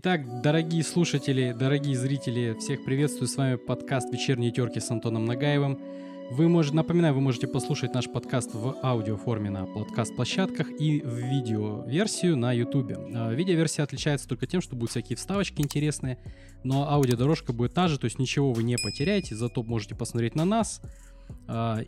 Итак, дорогие слушатели, дорогие зрители, всех приветствую. С вами подкаст «Вечерние терки» с Антоном Нагаевым. Вы можете, напоминаю, вы можете послушать наш подкаст в аудиоформе на подкаст-площадках и в видео-версию на YouTube. А, видеоверсия отличается только тем, что будут всякие вставочки интересные, но аудиодорожка будет та же, то есть ничего вы не потеряете, зато можете посмотреть на нас,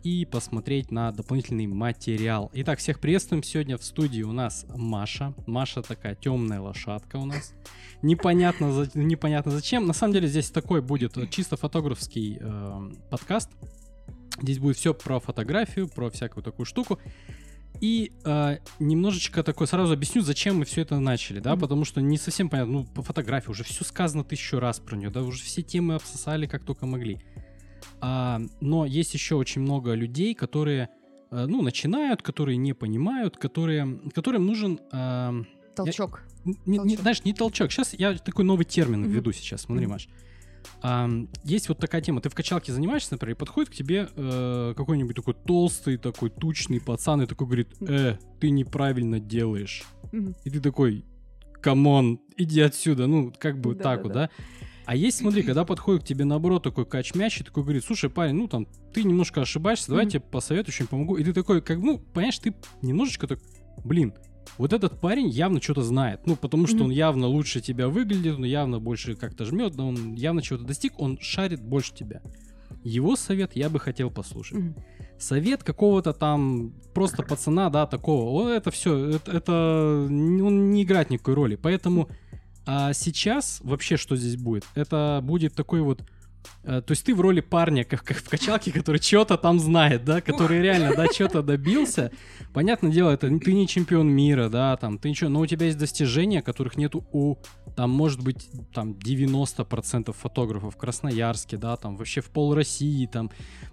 и посмотреть на дополнительный материал. Итак, всех приветствуем. Сегодня в студии у нас Маша. Маша такая темная лошадка у нас. Непонятно, за, непонятно зачем. На самом деле здесь такой будет чисто фотографский э, подкаст. Здесь будет все про фотографию, про всякую такую штуку. И э, немножечко такой сразу объясню, зачем мы все это начали, да, mm-hmm. потому что не совсем понятно, ну, по фотографии уже все сказано тысячу раз про нее, да, уже все темы обсосали как только могли. А, но есть еще очень много людей, которые, а, ну, начинают, которые не понимают, которые, которым нужен... А, толчок. Я, не, толчок. Не, знаешь, не толчок. Сейчас я такой новый термин mm-hmm. введу сейчас, смотри, mm-hmm. Маш. А, есть вот такая тема. Ты в качалке занимаешься, например, и подходит к тебе э, какой-нибудь такой толстый, такой тучный пацан и такой говорит, э, ты неправильно делаешь. Mm-hmm. И ты такой, come on, иди отсюда. Ну, как бы да, так да, вот, да. да? А есть, смотри, когда подходит к тебе наоборот такой кач-мяч и такой говорит, слушай, парень, ну там, ты немножко ошибаешься, давай mm-hmm. тебе посоветую, что помогу. И ты такой, как, ну, понимаешь, ты немножечко так, блин, вот этот парень явно что-то знает. Ну, потому что mm-hmm. он явно лучше тебя выглядит, он явно больше как-то жмет, но он явно чего-то достиг, он шарит больше тебя. Его совет я бы хотел послушать. Mm-hmm. Совет какого-то там просто пацана, да, такого, вот это все, это, это он не играет никакой роли. Поэтому а сейчас вообще что здесь будет? Это будет такой вот Э, то есть ты в роли парня, как, как в качалке, который что-то там знает, да, который реально, да, что-то добился. Понятное дело, это ты не чемпион мира, да, там, ты ничего, но у тебя есть достижения, которых нету у, там, может быть, там, 90% фотографов в Красноярске, да, там, вообще в пол России, там.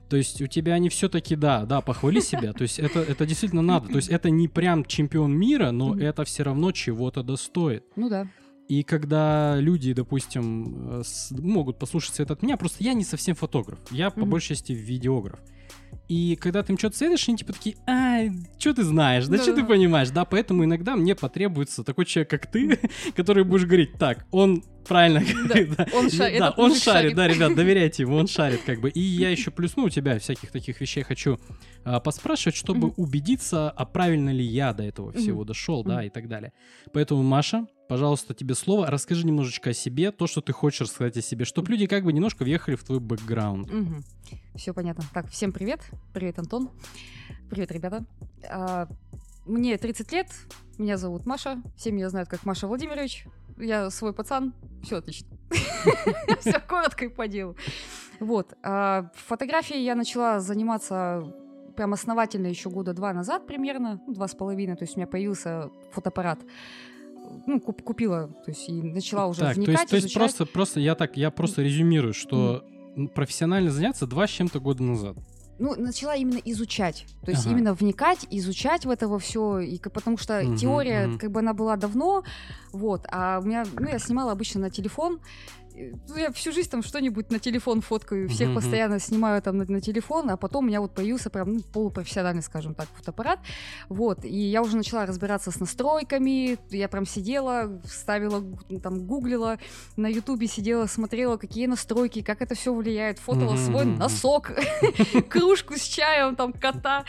То есть у тебя они все-таки, да, да, похвали себя, то есть это, это действительно надо. То есть это не прям чемпион мира, но это все равно чего-то достоит. Ну да. И когда люди, допустим, э, могут послушаться это от меня, просто я не совсем фотограф, я по mm-hmm. большей части видеограф. И когда ты им что-то советуешь, они типа такие, а, что ты знаешь, да, да что ты понимаешь, да, поэтому иногда мне потребуется такой человек, как ты, который будешь говорить, так, он правильно говорит, да, он, шарит, да, он шарит, да, ребят, доверяйте ему, он шарит, как бы. И я еще плюс, ну, у тебя всяких таких вещей хочу а, поспрашивать, чтобы убедиться, а правильно ли я до этого всего дошел, да, и так далее. Поэтому, Маша, пожалуйста, тебе слово. Расскажи немножечко о себе, то, что ты хочешь рассказать о себе, чтобы люди как бы немножко въехали в твой бэкграунд. Угу. Все понятно. Так, всем привет. Привет, Антон. Привет, ребята. А, мне 30 лет, меня зовут Маша, все меня знают как Маша Владимирович. Я свой пацан, все отлично. Все коротко и по делу. Вот. А, фотографией я начала заниматься прям основательно еще года два назад примерно, два с половиной, то есть у меня появился фотоаппарат ну, куп, купила, то есть и начала уже так, вникать, то есть, то есть просто, просто я так, я просто резюмирую, что mm. профессионально заняться два с чем-то года назад. Ну, начала именно изучать, то есть ага. именно вникать, изучать в это все, и потому что угу, теория, угу. как бы она была давно, вот, а у меня, ну, я снимала обычно на телефон, я всю жизнь там что-нибудь на телефон фоткаю, всех mm-hmm. постоянно снимаю там на, на телефон, а потом у меня вот появился прям ну, полупрофессиональный, скажем так, фотоаппарат, вот, и я уже начала разбираться с настройками, я прям сидела, ставила, там, гуглила, на ютубе сидела, смотрела, какие настройки, как это все влияет, фотала mm-hmm. свой носок, кружку с чаем, там, кота,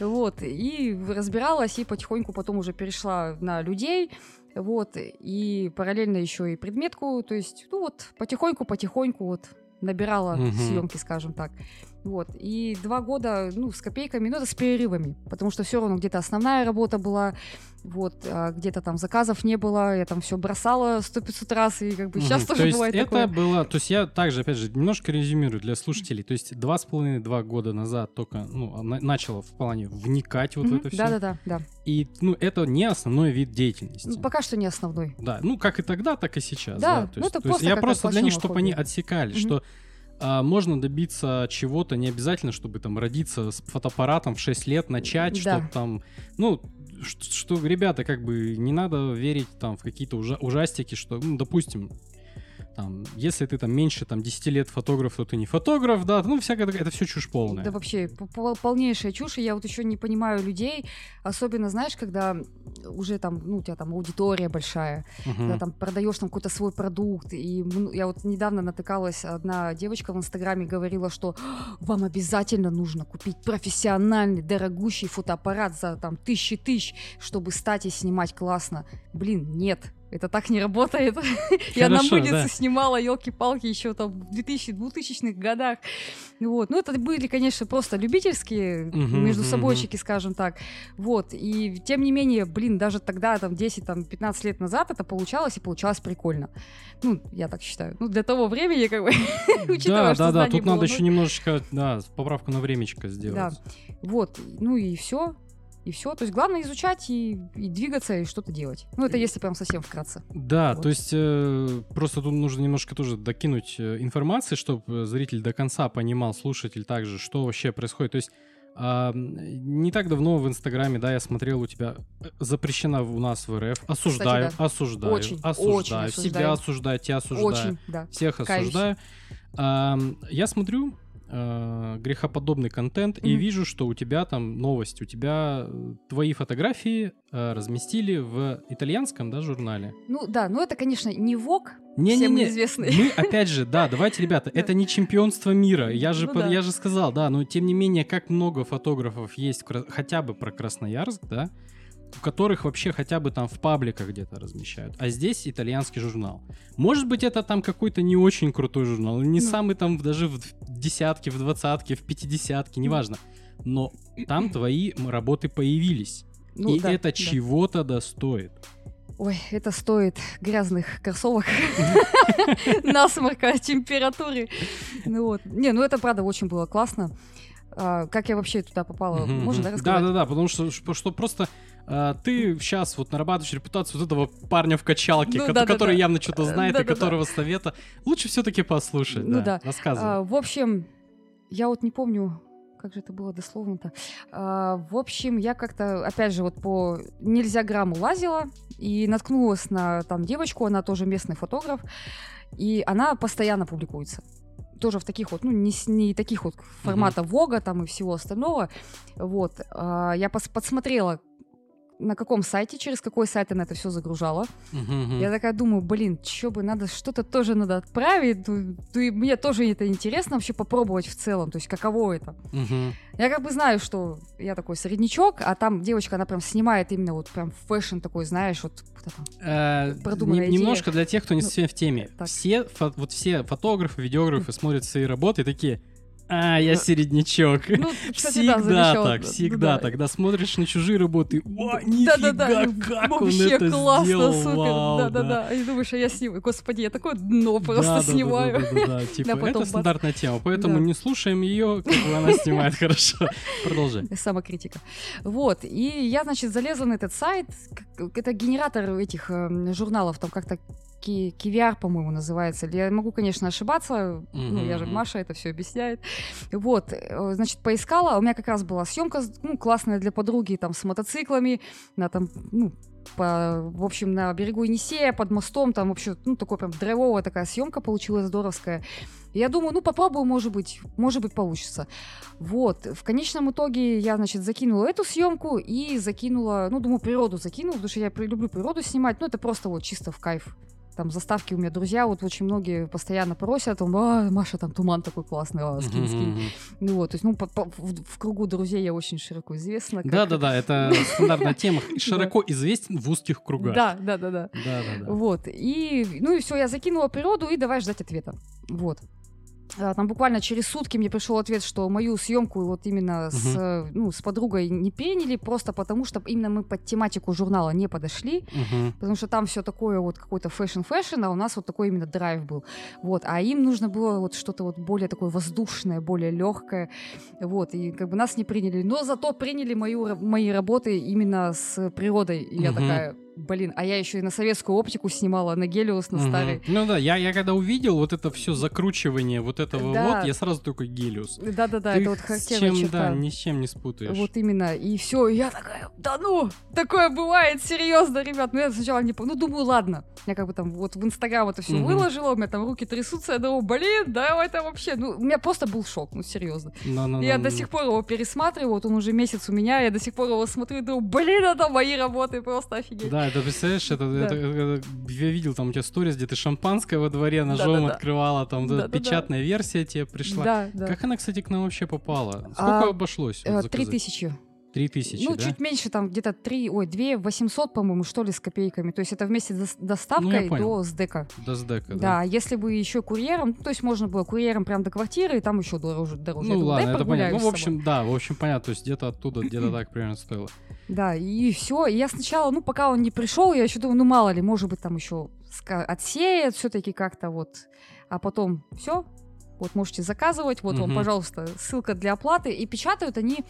вот, и разбиралась, и потихоньку потом уже перешла на людей, вот, и параллельно еще и предметку, то есть, ну вот, потихоньку-потихоньку вот набирала угу. съемки, скажем так. Вот. И два года, ну, с копейками, но это с перерывами, потому что все равно где-то основная работа была, вот, а где-то там заказов не было, я там все бросала сто пятьсот раз, и как бы сейчас угу. тоже то есть бывает это такое. было, то есть я также, опять же, немножко резюмирую для слушателей, то есть два с половиной, два года назад только, ну, на- начала в плане вникать вот угу. в это все. Да-да-да, да. И, ну, это не основной вид деятельности. Ну, пока что не основной. Да, ну, как и тогда, так и сейчас. Да, да. То ну, есть, это то просто есть я просто для них, чтобы хобби. они отсекали, угу. что можно добиться чего-то, не обязательно, чтобы там родиться с фотоаппаратом в 6 лет, начать, да. чтобы там, ну, что, что, ребята, как бы не надо верить там в какие-то ужа- ужастики, что, ну, допустим, там, если ты там меньше там 10 лет фотограф, то ты не фотограф, да, ну всякое это все чушь полная. Да вообще полнейшая чушь, и я вот еще не понимаю людей, особенно, знаешь, когда уже там, ну, у тебя там аудитория большая, uh-huh. когда там продаешь там какой-то свой продукт, и я вот недавно натыкалась, одна девочка в Инстаграме говорила, что вам обязательно нужно купить профессиональный, дорогущий фотоаппарат за там тысячи тысяч, чтобы стать и снимать классно. Блин, нет, это так не работает. Я на мылице да. снимала, елки-палки, еще там в 2000-2000-х годах. Вот. Ну, это были, конечно, просто любительские угу, между собойчики, угу. скажем так. Вот. И тем не менее, блин, даже тогда, там, 10-15 лет назад это получалось, и получалось прикольно. Ну, я так считаю. Ну, для того времени, как бы, учитывая, Да, да, да, тут надо еще немножечко, да, поправку на времечко сделать. Да. Вот. Ну и все и все. То есть главное изучать и, и двигаться, и что-то делать. Ну, это если прям совсем вкратце. Да, вот. то есть э, просто тут нужно немножко тоже докинуть э, информации, чтобы зритель до конца понимал, слушатель также, что вообще происходит. То есть а, не так давно в Инстаграме, да, я смотрел у тебя э, запрещена у нас в РФ. Осуждаю, Кстати, да. осуждаю, очень, осуждаю, очень осуждаю. Себя осуждаю, тебя осуждаю, очень, да. всех Каюсь. осуждаю. А, я смотрю, э, грехоподобный контент mm-hmm. и вижу, что у тебя там новость, у тебя э, твои фотографии э, разместили в итальянском, да, журнале. Ну да, ну это, конечно, не ВОК, не, всем не, не. известный. Мы, опять же, да, давайте, ребята, это не чемпионство мира, я же, ну, да. я же сказал, да, но тем не менее, как много фотографов есть, хотя бы про Красноярск, да, у которых вообще хотя бы там в пабликах где-то размещают. А здесь итальянский журнал. Может быть, это там какой-то не очень крутой журнал, не ну. самый там даже в десятке, в двадцатке, в пятидесятке, неважно. Но там твои работы появились. Ну, и да, это да. чего-то достоит. Ой, это стоит грязных кроссовок, насморка, температуры. Ну вот. Не, ну это правда очень было классно. А, как я вообще туда попала? Можно, да, рассказать? Да, да, да, потому что, что просто а, ты сейчас вот нарабатываешь репутацию вот этого парня в качалке, ну, ко- да, который да, явно что-то знает да, и да, которого да. совета лучше все-таки послушать. Ну да, да. рассказывай. А, в общем, я вот не помню, как же это было дословно-то. А, в общем, я как-то, опять же, вот по нельзя грамму лазила и наткнулась на там девочку, она тоже местный фотограф, и она постоянно публикуется тоже в таких вот, ну, не, не таких вот формата mm-hmm. Вога там и всего остального. Вот. А, я пос- подсмотрела, на каком сайте, через какой сайт она это все загружала. Uh-huh. Я такая думаю, блин, что бы, надо что-то тоже надо отправить. Ну, и мне тоже это интересно вообще попробовать в целом, то есть каково это. Uh-huh. Я как бы знаю, что я такой среднячок, а там девочка, она прям снимает именно вот прям fashion такой, знаешь, вот э, продуманная Немножко для тех, кто не ну, совсем в теме. Все, вот все фотографы, видеографы смотрят свои работы и такие а, я середнячок. Ну, всегда да, так, да, всегда да. Тогда смотришь на чужие работы. О, нифига, да, да, да. как Вообще он это классно, сделал, супер. Вау, да, да, да. И думаешь, а я снимаю. Господи, я такое дно просто да, снимаю. Да, да, да, да, Типа, да, это стандартная тема, поэтому да. не слушаем ее, как она снимает хорошо. Продолжай. Самокритика. Вот, и я, значит, залезла на этот сайт. Это генератор этих э, журналов, там как-то Кивиар, по-моему, называется. Я могу, конечно, ошибаться. Mm-hmm. Ну, я же Маша это все объясняет. Вот, э, значит, поискала. У меня как раз была съемка, ну, классная для подруги, там, с мотоциклами, на там, ну, по, в общем, на берегу Енисея, под мостом, там вообще, ну, такой прям драйвовая такая съемка получилась здоровская. я думаю, ну, попробую, может быть, может быть, получится. Вот, в конечном итоге я, значит, закинула эту съемку и закинула, ну, думаю, природу закинула, потому что я люблю природу снимать, ну, это просто вот чисто в кайф там заставки у меня друзья, вот очень многие постоянно просят, он, а, Маша, там туман такой классный, а, скинь, скинь. Ну вот, то есть, ну, по, по, в, в кругу друзей я очень широко известна. Да-да-да, это стандартная тема, широко известен в узких кругах. Да, да-да-да. Вот, и, ну и все, я закинула природу, и давай ждать ответа. Вот. А, там буквально через сутки мне пришел ответ, что мою съемку вот именно uh-huh. с, ну, с подругой не приняли, просто потому что именно мы под тематику журнала не подошли, uh-huh. потому что там все такое вот какой-то fashion-fashion, а у нас вот такой именно драйв был. Вот, а им нужно было вот что-то вот более такое воздушное, более легкое. Вот, и как бы нас не приняли, но зато приняли мою, мои работы именно с природой. И uh-huh. я такая, Блин, а я еще и на советскую оптику снимала, на Гелиус, на старый. Ну да, я, я когда увидел вот это все закручивание вот этого да. вот, я сразу такой Гелиус. Да-да-да, это вот характерная чем, черта. Да, ни с чем не спутаешь. Вот именно, и все, я такая, да ну, такое бывает, серьезно, ребят. Ну я сначала не помню, ну думаю, ладно. Я как бы там вот в Инстаграм это все угу. выложила, у меня там руки трясутся, я думаю, блин, да, это вообще, ну, у меня просто был шок, ну серьезно. No, no, no, я до сих пор его пересматриваю, вот он уже месяц у меня, я до сих пор его смотрю и думаю, блин, это мои работы, просто офигеть. Да, это представляешь, это это, это, это, я видел там у тебя сторис, где ты шампанское во дворе ножом да, да, открывала, там да, печатная да. версия тебе пришла. Да, да. Как она, кстати, к нам вообще попала? Сколько а, обошлось? Вот, Три тысячи. Три тысячи, Ну, да? чуть меньше, там где-то три, ой, две восемьсот, по-моему, что ли, с копейками. То есть это вместе с доставкой ну, до СДК. До СДК, да. Да, если бы еще курьером, то есть можно было курьером прям до квартиры, и там еще дороже. дороже. Ну, ладно, это понятно. Ну, в общем, да, в общем, понятно. То есть где-то оттуда, где-то так примерно стоило. Да, и все. И я сначала, ну, пока он не пришел, я еще думаю, ну, мало ли, может быть, там еще отсеет все-таки как-то вот. А потом все, вот можете заказывать, вот угу. вам, пожалуйста, ссылка для оплаты. И печатают они,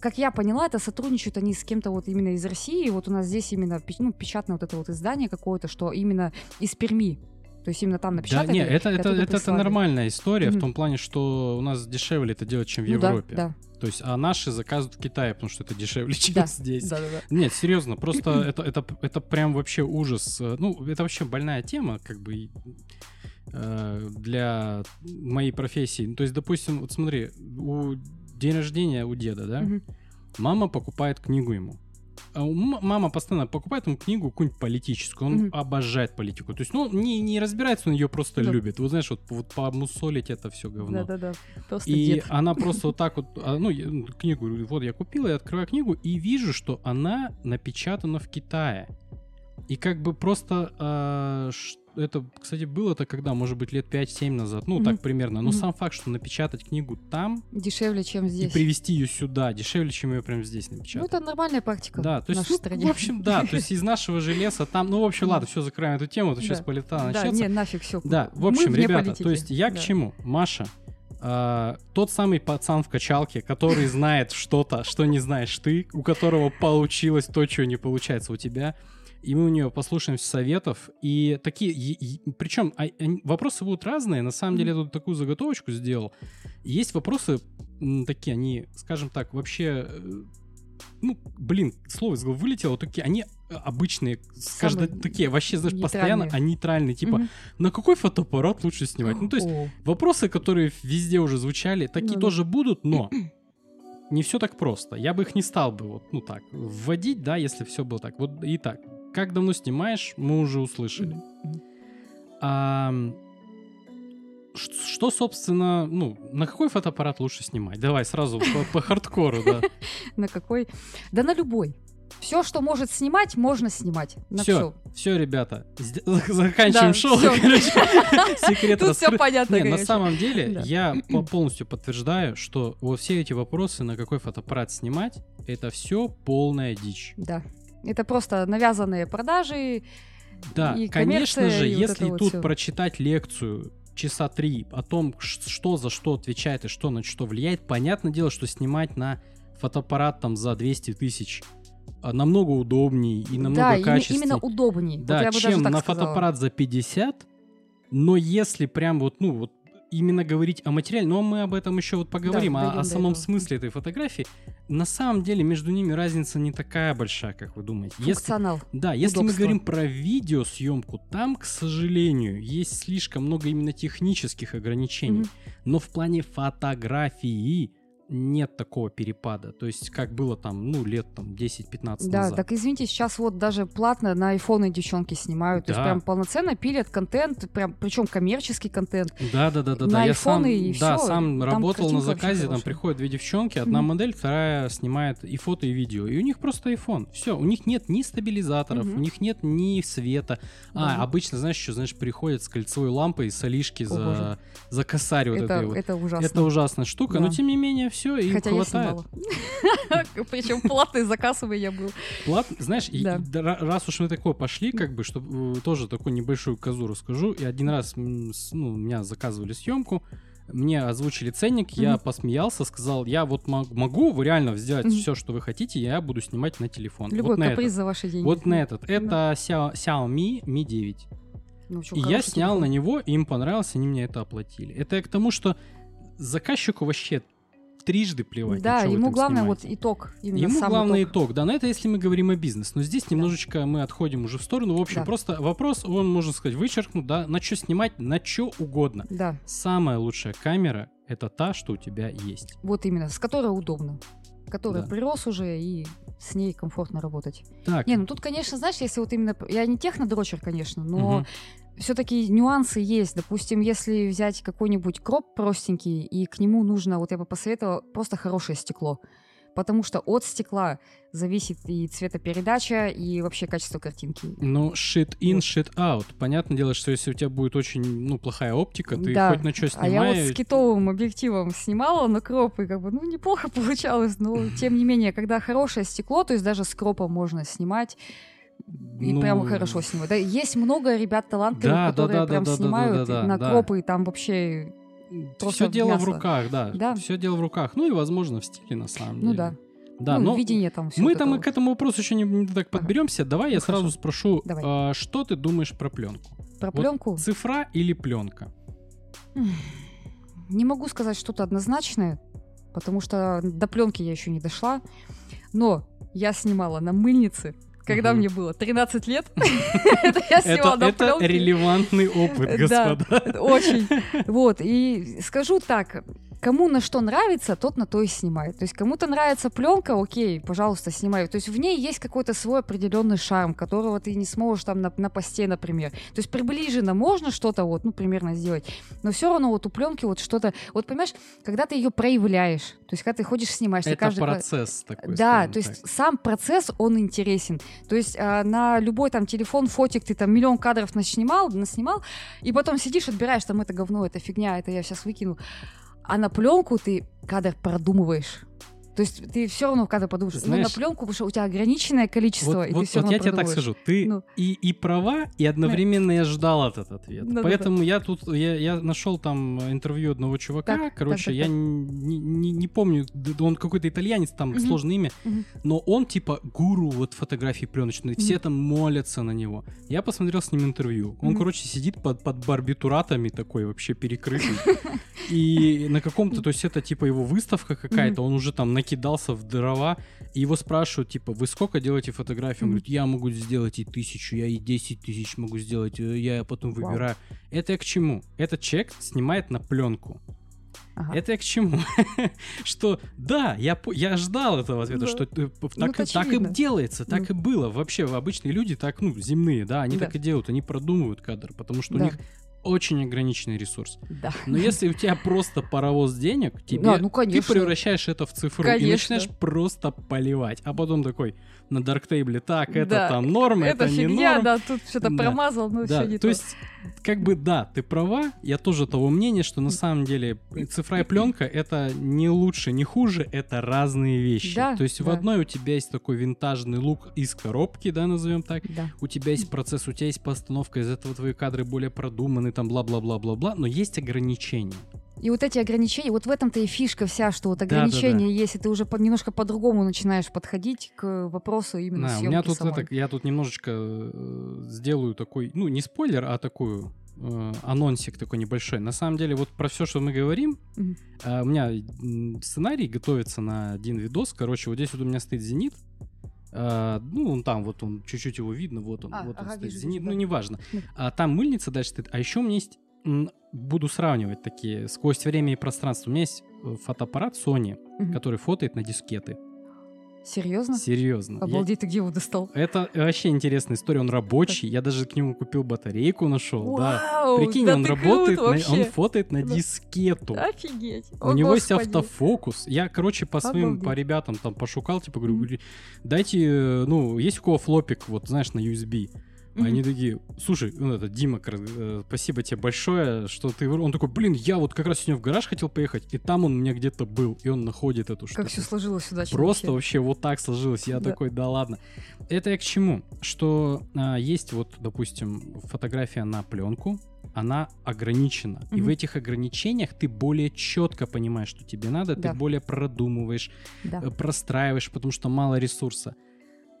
как я поняла, это сотрудничают они с кем-то вот именно из России. Вот у нас здесь именно ну, печатное вот это вот издание какое-то, что именно из Перми. То есть именно там напечатали. Да, нет, это, это, это, это нормальная история mm-hmm. в том плане, что у нас дешевле это делать, чем в ну, Европе. Да, да. То есть, а наши заказывают в Китае, потому что это дешевле, чем да, здесь. Да, да, да. Нет, серьезно, просто это, это, это прям вообще ужас. Ну, это вообще больная тема, как бы э, для моей профессии. То есть, допустим, вот смотри, у день рождения у деда, да, mm-hmm. мама покупает книгу ему. А мама постоянно покупает ему книгу какую-нибудь политическую, он mm-hmm. обожает политику. То есть, ну, не, не разбирается, он ее просто да. любит. Вот знаешь, вот, вот помусолить это все говно. Да-да-да. И дед. она просто вот так вот, а, ну, книгу, вот я купила, я открываю книгу и вижу, что она напечатана в Китае. И как бы просто э, это, кстати, было-то когда, может быть, лет 5-7 назад, ну, mm-hmm. так примерно. Но mm-hmm. сам факт, что напечатать книгу там... Дешевле, чем здесь. И привезти ее сюда, дешевле, чем ее прямо здесь напечатать. Ну, это нормальная практика да, то есть, в нашей ну, стране. В общем, да, то есть из нашего же леса там... Ну, в общем, ладно, все, закрываем эту тему, то сейчас полета начнется. Да, не, нафиг все. Да, в общем, ребята, то есть я к чему? Маша, Uh, тот самый пацан в качалке, который знает что-то, что не знаешь ты, у которого получилось то, что не получается у тебя, и мы у нее послушаем советов. И такие, и, и, причем а, они, вопросы будут разные. На самом деле я тут такую заготовочку сделал. Есть вопросы такие, они, скажем так, вообще э, ну, блин, слово из головы вылетело, такие, они э, обычные, каждый, такие, вообще, знаешь, постоянно, а нейтральные, типа, угу. на какой фотоаппарат лучше снимать? Ну, то есть, О. вопросы, которые везде уже звучали, такие ну, тоже да. будут, но не все так просто. Я бы их не стал бы вот, ну так, вводить, да, если все было так. Вот и так. Как давно снимаешь, мы уже услышали. А, что, собственно, ну, на какой фотоаппарат лучше снимать? Давай сразу по, хардкору, да. На какой? Да на любой. Все, что может снимать, можно снимать. все, все, ребята, заканчиваем шоу. Секрет Тут все понятно. Нет, на самом деле, я полностью подтверждаю, что вот все эти вопросы, на какой фотоаппарат снимать, это все полная дичь. Да. Это просто навязанные продажи. Да, и конечно же, и если вот тут вот прочитать лекцию часа три о том, что за что отвечает и что на что влияет, понятное дело, что снимать на фотоаппарат там за 200 тысяч а, намного удобнее и намного да, качественнее. именно удобнее. Да, вот чем на сказала. фотоаппарат за 50. Но если прям вот, ну, вот именно говорить о материале, но мы об этом еще вот поговорим, да, о, о самом смысле этой фотографии. На самом деле между ними разница не такая большая, как вы думаете. Функционал. Если, да, если мы говорим про видеосъемку, там, к сожалению, есть слишком много именно технических ограничений. Mm-hmm. Но в плане фотографии нет такого перепада. То есть, как было там, ну, лет там 10-15 да, назад. так извините, сейчас вот даже платно на айфоны девчонки снимают. Да. То есть, прям полноценно пилят контент, прям, причем коммерческий контент. Да, да, да, да. На да. айфоны я сам, и да, все. сам работал на заказе, там приходят две девчонки, одна mm-hmm. модель, вторая снимает и фото, и видео. И у них просто iPhone. Все, у них нет ни стабилизаторов, mm-hmm. у них нет ни света. А, mm-hmm. обычно, знаешь, еще, знаешь, приходят с кольцевой лампой с олишки за, за косарь вот это, этой вот. Это ужасно. Это ужасная штука, да. но тем не менее все, и Хотя хватает. Причем платный заказ у меня был. Плат, знаешь, раз уж мы такое пошли, как бы, чтобы э, тоже такую небольшую козу расскажу. И один раз ну, меня заказывали съемку, мне озвучили ценник, mm-hmm. я посмеялся, сказал, я вот могу реально сделать mm-hmm. все, что вы хотите, я буду снимать на телефон. Любой вот каприз за ваши деньги. Вот на этот. Это. Xiaomi Mi 9. Ну, что, и я снял телефон. на него, им понравилось, они мне это оплатили. Это к тому, что заказчику вообще трижды плевать. Да, ему главное вот итог. Ему главный итог. итог. Да, но это если мы говорим о бизнесе. Но здесь да. немножечко мы отходим уже в сторону. В общем, да. просто вопрос, он, можно сказать, вычеркнут, да, на что снимать, на что угодно. Да. Самая лучшая камера — это та, что у тебя есть. Вот именно, с которой удобно. Которая да. прирос уже и с ней комфортно работать. Так. Не, ну тут, конечно, знаешь, если вот именно... Я не технодрочер, конечно, но угу все-таки нюансы есть. Допустим, если взять какой-нибудь кроп простенький, и к нему нужно, вот я бы посоветовала, просто хорошее стекло. Потому что от стекла зависит и цветопередача, и вообще качество картинки. Ну, shit in, вот. shit out. Понятное дело, что если у тебя будет очень, ну, плохая оптика, ты да. хоть на что снимаешь... А я вот с китовым объективом снимала на кроп, и как бы, ну, неплохо получалось. Но, тем не менее, когда хорошее стекло, то есть даже с кропом можно снимать, и ну... прям хорошо снимают. Да, есть много ребят талантливых, да, которые да, да, прям да, снимают да, да, да, на да. кропы, и там вообще все дело мясо. в руках, да. да. Все дело в руках. Ну и, возможно, в стиле на самом ну, деле. Ну да. Да, ну, но видение там Мы вот там к этому вопросу еще не, не так подберемся. Ага. Давай ну, я хорошо. сразу спрошу, Давай. А, что ты думаешь про пленку? Про вот пленку? Цифра или пленка? Не могу сказать что-то однозначное, потому что до пленки я еще не дошла. Но я снимала на мыльнице когда угу. мне было 13 лет. Это я сняла на Это релевантный опыт, господа. Да, очень. Вот, и скажу так, кому на что нравится, тот на то и снимает. То есть кому-то нравится пленка, окей, пожалуйста, снимай. То есть в ней есть какой-то свой определенный шарм, которого ты не сможешь там на, на посте, например. То есть приближенно можно что-то вот, ну, примерно сделать, но все равно вот у пленки вот что-то, вот понимаешь, когда ты ее проявляешь, то есть когда ты ходишь снимаешь, это каждый процесс такой. Да, то есть так. сам процесс он интересен. То есть а, на любой там телефон, фотик ты там миллион кадров наснимал, наснимал, и потом сидишь, отбираешь там это говно, это фигня, это я сейчас выкину а на пленку ты кадр продумываешь. То есть ты все равно когда подумаешь, Знаешь, ну на пленку, потому что у тебя ограниченное количество, вот, и вот, ты все вот равно я тебе так скажу, ты ну. и, и права, и одновременно я ждал этот ответ. Ну, Поэтому да, да. я тут, я, я нашел там интервью одного чувака, так, короче, так, так, я так. Не, не, не помню, он какой-то итальянец, там угу. сложное имя, угу. но он типа гуру вот фотографии пленочной, угу. все там молятся на него. Я посмотрел с ним интервью, он, угу. короче, сидит под, под барбитуратами такой вообще перекрытый, и на каком-то, то есть это типа его выставка какая-то, он уже там накидался в дрова, и его спрашивают, типа, вы сколько делаете фотографий? Он говорит, я могу сделать и тысячу, я и десять тысяч могу сделать, э, я потом выбираю. Вау. Это к чему? Этот человек снимает на пленку. Ага. Это к чему? что да, я, я ждал этого ответа, да. что э, ну, так, так и делается, так ну. и было. Вообще обычные люди так, ну, земные, да, они да. так и делают, они продумывают кадр, потому что да. у них очень ограниченный ресурс. Да. Но если у тебя просто паровоз денег, тебе да, ну, ты превращаешь это в цифру конечно. и начинаешь просто поливать. А потом такой на дарктейбле, так, это да. там норма, это, это фигня, не норм. да, тут что-то да. промазал, ну да. все не то. То есть, как бы, да, ты права, я тоже того мнения, что на самом деле цифра и пленка это не лучше, не хуже, это разные вещи. Да, то есть да. в одной у тебя есть такой винтажный лук из коробки, да, назовем так. Да. У тебя есть процесс, у тебя есть постановка, из этого твои кадры более продуманы, там бла-бла-бла-бла-бла, но есть ограничения. И вот эти ограничения, вот в этом-то и фишка вся, что вот ограничения да, да, да. есть, и ты уже по, немножко по-другому начинаешь подходить к вопросу именно да, съемки у меня тут самой. Это, я тут немножечко э, сделаю такой, ну не спойлер, а такую э, анонсик такой небольшой. На самом деле вот про все, что мы говорим, mm-hmm. э, у меня сценарий готовится на один видос. Короче, вот здесь вот у меня стоит зенит. Ну, он там, вот он, чуть-чуть его видно, вот он, а, вот он ага, стоит. Вижу, Зенит, вижу, ну, неважно. А там мыльница дальше стоит. А еще у меня есть буду сравнивать такие сквозь время и пространство. У меня есть э, фотоаппарат Sony, угу. который фотоет на дискеты. Серьезно? Серьезно. Обалдеть, ты где его достал? Это вообще интересная история. Он рабочий. Я даже к нему купил батарейку, нашел. да. Прикинь, да он работает, на, он фотоет на дискету. Офигеть. У О, него господи. есть автофокус. Я, короче, по своим, Обалдеть. по ребятам там пошукал, типа, говорю, mm-hmm. дайте, э, ну, есть у кого флопик, вот, знаешь, на USB. Mm-hmm. Они такие, слушай, ну это Дима, э, спасибо тебе большое, что ты... Он такой, блин, я вот как раз сегодня в гараж хотел поехать, и там он у меня где-то был, и он находит эту штуку. Как все сложилось сюда. Просто вообще. вот так сложилось. Я да. такой, да ладно. Это я к чему? Что а, есть вот, допустим, фотография на пленку, она ограничена. Mm-hmm. И в этих ограничениях ты более четко понимаешь, что тебе надо, да. ты более продумываешь, да. Э, простраиваешь, потому что мало ресурса.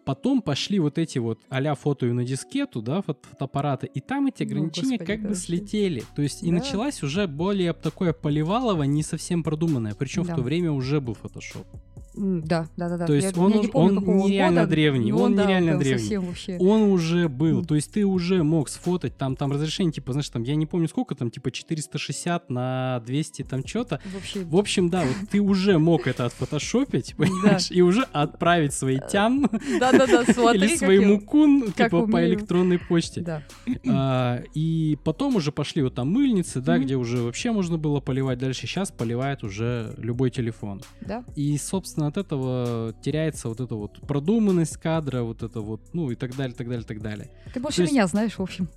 Потом пошли вот эти вот а-ля фото на дискету, да, фото фотоаппарата, и там эти ограничения ну, господи, как бы слетели. То есть да. и началась уже более такое поливалово, не совсем продуманное. Причем да. в то время уже был фотошоп. Да, да, да, да. То есть я, он, я не помню, он нереально года, древний, он, он да, нереально древний. Вообще. Он уже был, mm. то есть ты уже мог сфотать там, там разрешение, типа, знаешь, там, я не помню сколько, там, типа 460 на 200 там что-то. Вообще. В общем, да, вот ты уже мог это отфотошопить, понимаешь, и уже отправить свои тям или своему кун, типа, по электронной почте. Да. А, и потом уже пошли вот там мыльницы, да, где уже вообще можно было поливать дальше. Сейчас поливает уже любой телефон. Да. И, собственно, собственно, от этого теряется вот эта вот продуманность кадра, вот это вот, ну и так далее, так далее, так далее. Ты больше есть... меня знаешь, в общем.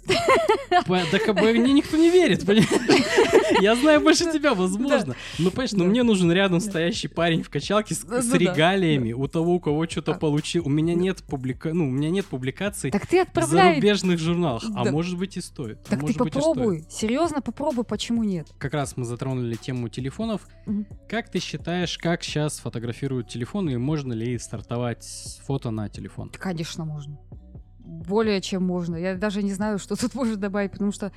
Да мне никто не верит, понимаешь? Я знаю больше тебя, возможно. Но, понимаешь, но мне нужен рядом стоящий парень в качалке с регалиями, у того, у кого что-то а. получил. У меня нет публика... ну, у меня нет публикаций в зарубежных журналах, а может быть и стоит. Так ты попробуй, серьезно попробуй, почему нет? Как раз мы затронули тему телефонов. Как ты считаешь, как сейчас фотографируют тестируют телефоны, и можно ли стартовать с фото на телефон? Конечно, можно. Более чем можно. Я даже не знаю, что тут можно добавить, потому что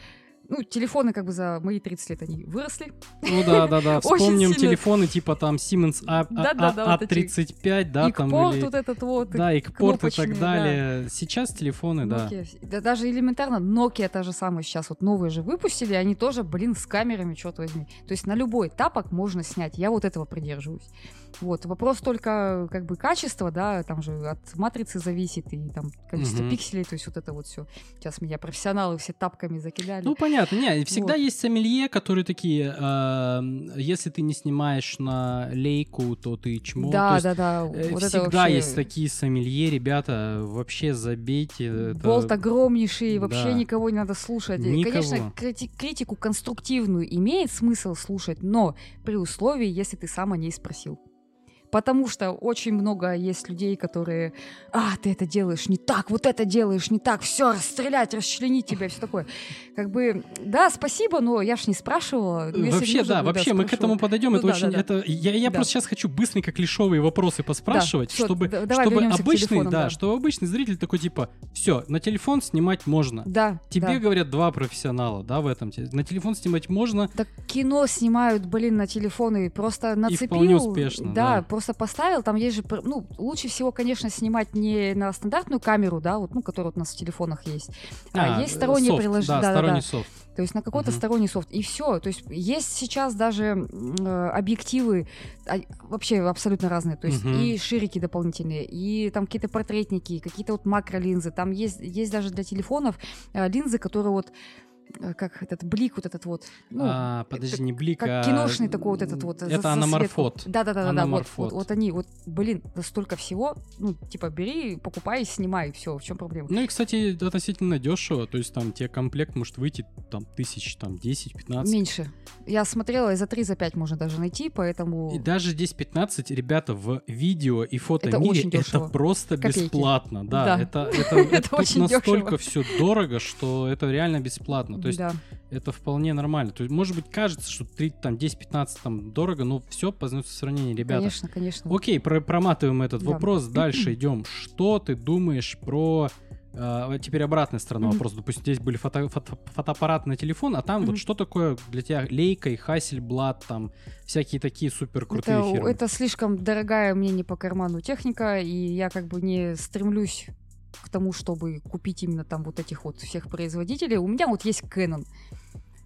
ну, телефоны как бы за мои 30 лет они выросли. Ну да, да, да. Вспомним телефоны типа там Siemens A, да, да, да, A35, да, там или... вот этот вот. Да, Икпорт и так далее. Да. Сейчас телефоны, Nokia. да. Да даже элементарно Nokia та же самая сейчас вот новые же выпустили, они тоже, блин, с камерами, что-то возьми. То есть на любой тапок можно снять. Я вот этого придерживаюсь. Вот. Вопрос только как бы качества, да, там же от матрицы зависит и там количество угу. пикселей, то есть вот это вот все. Сейчас меня профессионалы все тапками закидали. Ну, понятно, не, всегда вот. есть сомелье, которые такие, э, если ты не снимаешь на лейку, то ты чмо. Да, есть, да, да. Э, вот всегда вообще... есть такие сомелье, ребята, вообще забейте. Это... Болт огромнейший, вообще да. никого не надо слушать. Никого. Конечно, крити- критику конструктивную имеет смысл слушать, но при условии, если ты сам о ней спросил. Потому что очень много есть людей, которые, а, ты это делаешь не так, вот это делаешь не так, все, расстрелять, расчленить тебя, все такое. Как бы, да, спасибо, но я ж не спрашивала. Ну, вообще, да, вообще мы к этому подойдем. Ну, это да, очень, да, да. это, я, я да. просто сейчас хочу быстренько клишовые вопросы поспрашивать, да, чтобы, чтобы обычный, да, да, чтобы обычный зритель такой типа, все, на телефон снимать можно. Да. Тебе да. говорят два профессионала, да, в этом. На телефон снимать можно. Так кино снимают, блин, на телефоны, просто нацепил. И вполне успешно. Да, да просто поставил, там есть же, ну, лучше всего, конечно, снимать не на стандартную камеру, да, вот, ну, которая вот у нас в телефонах есть, а, а есть сторонние приложения. Да, да, сторонний да, софт. То есть на какой-то угу. сторонний софт. И все. То есть есть сейчас даже э, объективы а, вообще абсолютно разные. То есть угу. и ширики дополнительные, и там какие-то портретники, какие-то вот макролинзы. Там есть, есть даже для телефонов э, линзы, которые вот как этот блик вот этот вот. Ну, а, подожди, не блик, как а... киношный такой вот этот вот. Это аноморфот. Да-да-да, да, вот, вот, вот они, вот, блин, столько всего, ну, типа, бери, покупай, снимай, все, в чем проблема? Ну и, кстати, относительно дешево, то есть там тебе комплект может выйти там тысяч, там 10-15. Меньше. Я смотрела, и за 3, за 5 можно даже найти, поэтому... И даже здесь 15, ребята, в видео и фото это мире это просто Копейки. бесплатно. Да, да. это, это, это, это очень настолько все дорого, что это реально бесплатно. То есть да. это вполне нормально. То есть, может быть, кажется, что 3, там, 10-15 там дорого, но все познается в сравнении, ребята. Конечно, конечно. Окей, про проматываем этот да. вопрос, дальше идем. Что ты думаешь про Uh, теперь обратная сторона mm-hmm. вопроса. Допустим, здесь были фото, фото, фотоаппараты на телефон, а там mm-hmm. вот что такое для тебя Лейка и Хассельблад, там всякие такие супер крутые это, фирмы? Это слишком дорогая мне не по карману техника, и я как бы не стремлюсь к тому, чтобы купить именно там вот этих вот всех производителей. У меня вот есть Canon.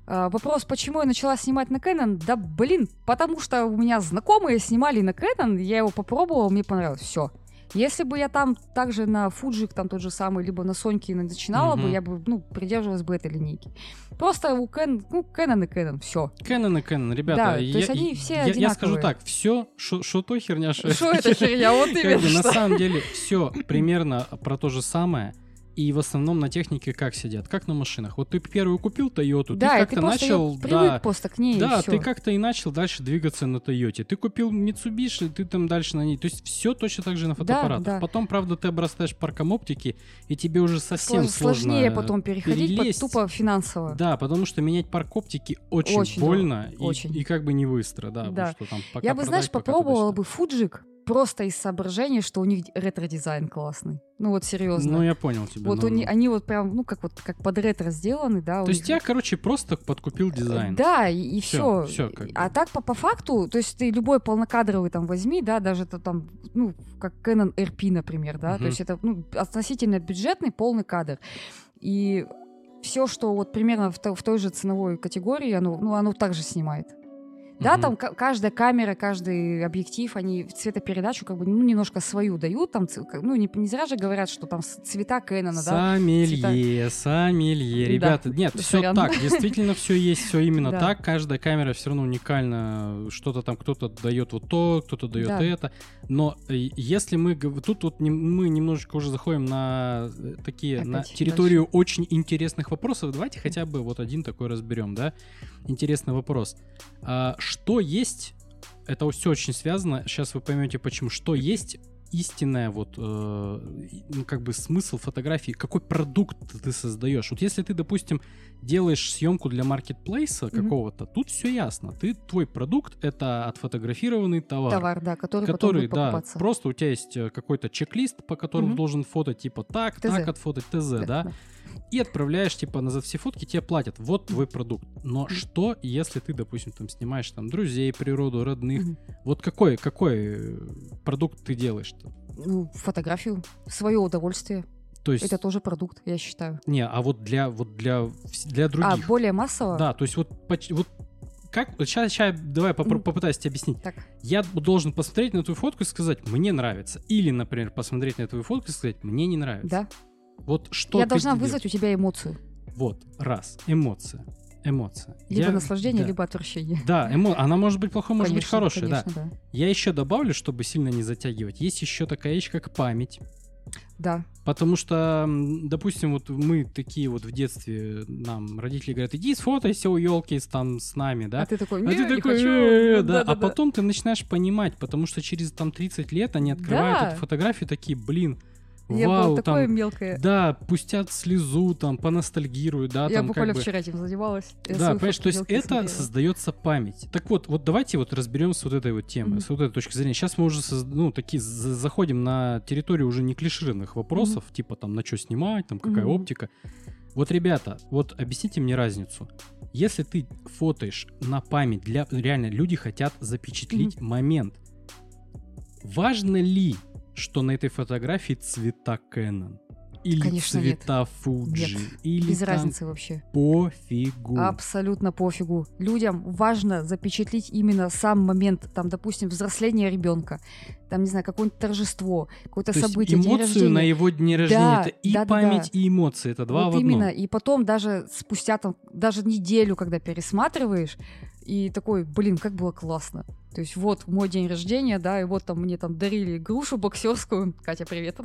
А, вопрос, почему я начала снимать на Canon? Да блин, потому что у меня знакомые снимали на Canon, я его попробовала, мне понравилось. Все. Если бы я там также на Fuji, там тот же самый, либо на Соньке начинала mm-hmm. бы, я бы, ну, придерживалась бы этой линейки. Просто у Canon, ну, Canon и Canon, все. Canon и Canon, ребята. Да, я, то есть они все я, я скажу так, все, что то херня, что это херня, вот именно. На самом деле, все примерно про то же самое. И в основном на технике как сидят? Как на машинах? Вот ты первую купил Toyota, да, ты как-то начал... да, просто к ней, Да, ты как-то и начал дальше двигаться на Toyota. Ты купил Mitsubishi, ты там дальше на ней. То есть все точно так же на фотоаппаратах. Да, да. Потом, правда, ты обрастаешь парком оптики, и тебе уже совсем Сложнее сложно потом переходить под, тупо финансово. Да, потому что менять парк оптики очень, очень больно и, очень. и как бы не быстро, да. да. Что там, пока Я бы, знаешь, попробовала бы Фуджик, просто из соображения, что у них ретро-дизайн классный. Ну вот серьезно. Ну я понял тебя. Вот ну, они, они вот прям, ну как вот как под ретро сделаны, да. То есть них... я, короче, просто подкупил дизайн. Да, и, и все. все как а так по, по факту, то есть ты любой полнокадровый там возьми, да, даже это там, ну как Canon RP, например, да, угу. то есть это ну, относительно бюджетный полный кадр. И все, что вот примерно в, в той же ценовой категории, оно, ну, оно также снимает. Да, там каждая камера, каждый объектив, они цветопередачу как бы ну, немножко свою дают. Там, ну, не, не зря же говорят, что там цвета Кэнона, да? Сомелье, сомелье. Ребята, да, нет, все так, действительно все есть, все именно да. так. Каждая камера все равно уникальна. Что-то там кто-то дает вот то, кто-то дает да. это. Но э, если мы... Тут вот мы немножечко уже заходим на э, такие, Опять на территорию дальше. очень интересных вопросов. Давайте хотя бы вот один такой разберем, да? Интересный вопрос. А, что есть, это все очень связано, сейчас вы поймете почему, что есть истинная вот, э, ну, как бы смысл фотографии, какой продукт ты создаешь. Вот если ты, допустим, делаешь съемку для маркетплейса mm-hmm. какого-то, тут все ясно. Ты, твой продукт — это отфотографированный товар. Товар, да, который, который потом будет да, просто у тебя есть э, какой-то чек-лист, по которому mm-hmm. должен фото типа так, ТЗ. так отфотать, ТЗ, да? да? И отправляешь, типа, на за все фотки тебе платят. Вот твой продукт. Но что, если ты, допустим, там снимаешь там друзей, природу, родных? Вот какой, какой э, продукт ты делаешь-то? Ну, фотографию, свое удовольствие. То есть... Это тоже продукт, я считаю. Не, а вот для, вот для, для других. А, более массово? Да, то есть вот, вот как, сейчас, сейчас давай попро- попытаюсь тебе объяснить. Так. Я должен посмотреть на твою фотку и сказать, мне нравится. Или, например, посмотреть на твою фотку и сказать, мне не нравится. Да. Вот что Я должна вызвать у тебя эмоцию. Вот, раз, эмоция. Эмоция. Либо я, наслаждение, да. либо отвращение. Да, эмо... она может быть плохой, может конечно, быть хорошей, конечно, да. да. Я еще добавлю, чтобы сильно не затягивать. Есть еще такая вещь, как память. Да. Потому что, допустим, вот мы такие вот в детстве, нам родители говорят, иди сфотайся у елки там с нами, да? А ты такой, а ты такой, хочу. «Э, да, а потом ты начинаешь понимать, потому что через там 30 лет они открывают эту фотографию такие, блин, я Вау, была такое там, мелкое. Да, пустят слезу, там, поностальгируют, да. Я там, буквально как бы... вчера этим занималась. Я да, понимаешь, то есть это смотрела. создается память. Так вот, вот давайте вот разберемся с вот этой вот темой, mm-hmm. с вот этой точки зрения. Сейчас мы уже, ну, такие заходим на территорию уже не клишированных вопросов, mm-hmm. типа там, на что снимать, там, какая mm-hmm. оптика. Вот, ребята, вот объясните мне разницу. Если ты фотоешь на память, для реально люди хотят запечатлить mm-hmm. момент. Важно ли что на этой фотографии цвета Canon. Или Конечно, цвета нет. Fuji. Нет. Или Без там разницы вообще. Пофигу. Абсолютно пофигу. Людям важно запечатлить именно сам момент, там, допустим, взросления ребенка, там, не знаю, какое-нибудь торжество, какое-то То событие, есть эмоцию на его дне рождения. Да, это и да, память, да. и эмоции. Это два вот в одном. именно. И потом даже спустя там, даже неделю, когда пересматриваешь, и такой, блин, как было классно. То есть вот мой день рождения, да, и вот там мне там дарили грушу боксерскую. Катя, привет.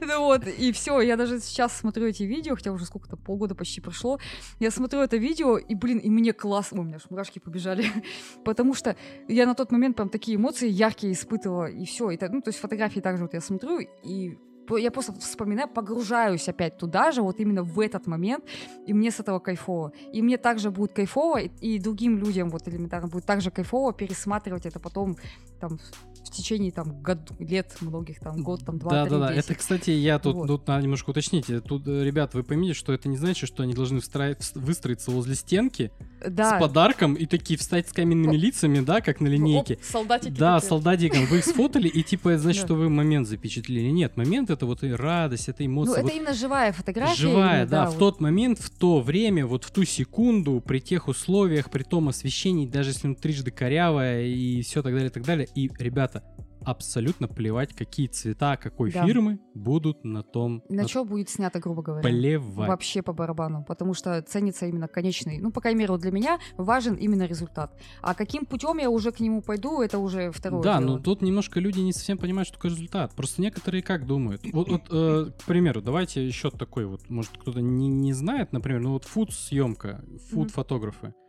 Ну вот, и все. Я даже сейчас смотрю эти видео, хотя уже сколько-то полгода почти прошло. Я смотрю это видео, и, блин, и мне классно. У меня аж мурашки побежали. Потому что я на тот момент прям такие эмоции яркие испытывала, и все. Ну, то есть фотографии также вот я смотрю, и я просто вспоминаю, погружаюсь опять туда же, вот именно в этот момент, и мне с этого кайфово. И мне также будет кайфово, и, и другим людям вот элементарно будет также кайфово пересматривать это потом там в течение там год, лет многих, там год, там два, да, три, да, да. 10. Это, кстати, я тут, вот. тут надо немножко уточнить. Тут, э, ребят, вы поймите, что это не значит, что они должны встра... выстроиться возле стенки да. с подарком и такие встать с каменными лицами, да, как на линейке. Оп, солдатики. Да, такие. солдатиком. Вы их сфотали, и типа это значит, что вы момент запечатлели. Нет, момент это вот и радость, это эмоция. Ну, это вот именно живая фотография. Живая, да, в тот момент, в то время, вот в ту секунду, при тех условиях, при том освещении, даже если он трижды корявое и все так далее, так далее. И, ребята, абсолютно плевать, какие цвета какой да. фирмы будут на том... На, на что будет снято, грубо говоря. Плевать. Вообще по барабану, потому что ценится именно конечный, ну, по крайней мере, вот для меня важен именно результат. А каким путем я уже к нему пойду, это уже второе Да, дело. но тут немножко люди не совсем понимают, что такое результат. Просто некоторые как думают. Вот, вот э, к примеру, давайте еще такой вот, может, кто-то не, не знает, например, ну вот фуд-съемка, фуд-фотографы. Mm-hmm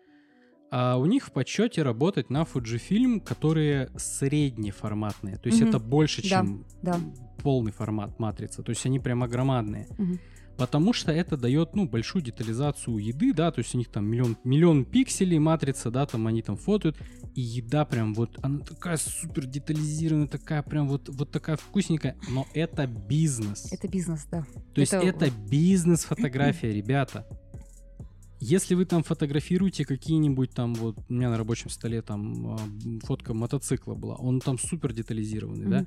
а у них в подсчете работать на Fujifilm, которые среднеформатные. То есть mm-hmm. это больше, чем да, полный формат матрицы. То есть они прямо громадные. Mm-hmm. Потому что это дает, ну, большую детализацию еды, да, то есть у них там миллион, миллион пикселей матрица, да, там они там фотают, и еда прям вот, она такая супер детализированная, такая прям вот, вот такая вкусненькая, но это бизнес. Это бизнес, да. То есть это, это бизнес-фотография, ребята. Если вы там фотографируете какие-нибудь там, вот у меня на рабочем столе там а, фотка мотоцикла была, он там супер детализированный, mm-hmm. да?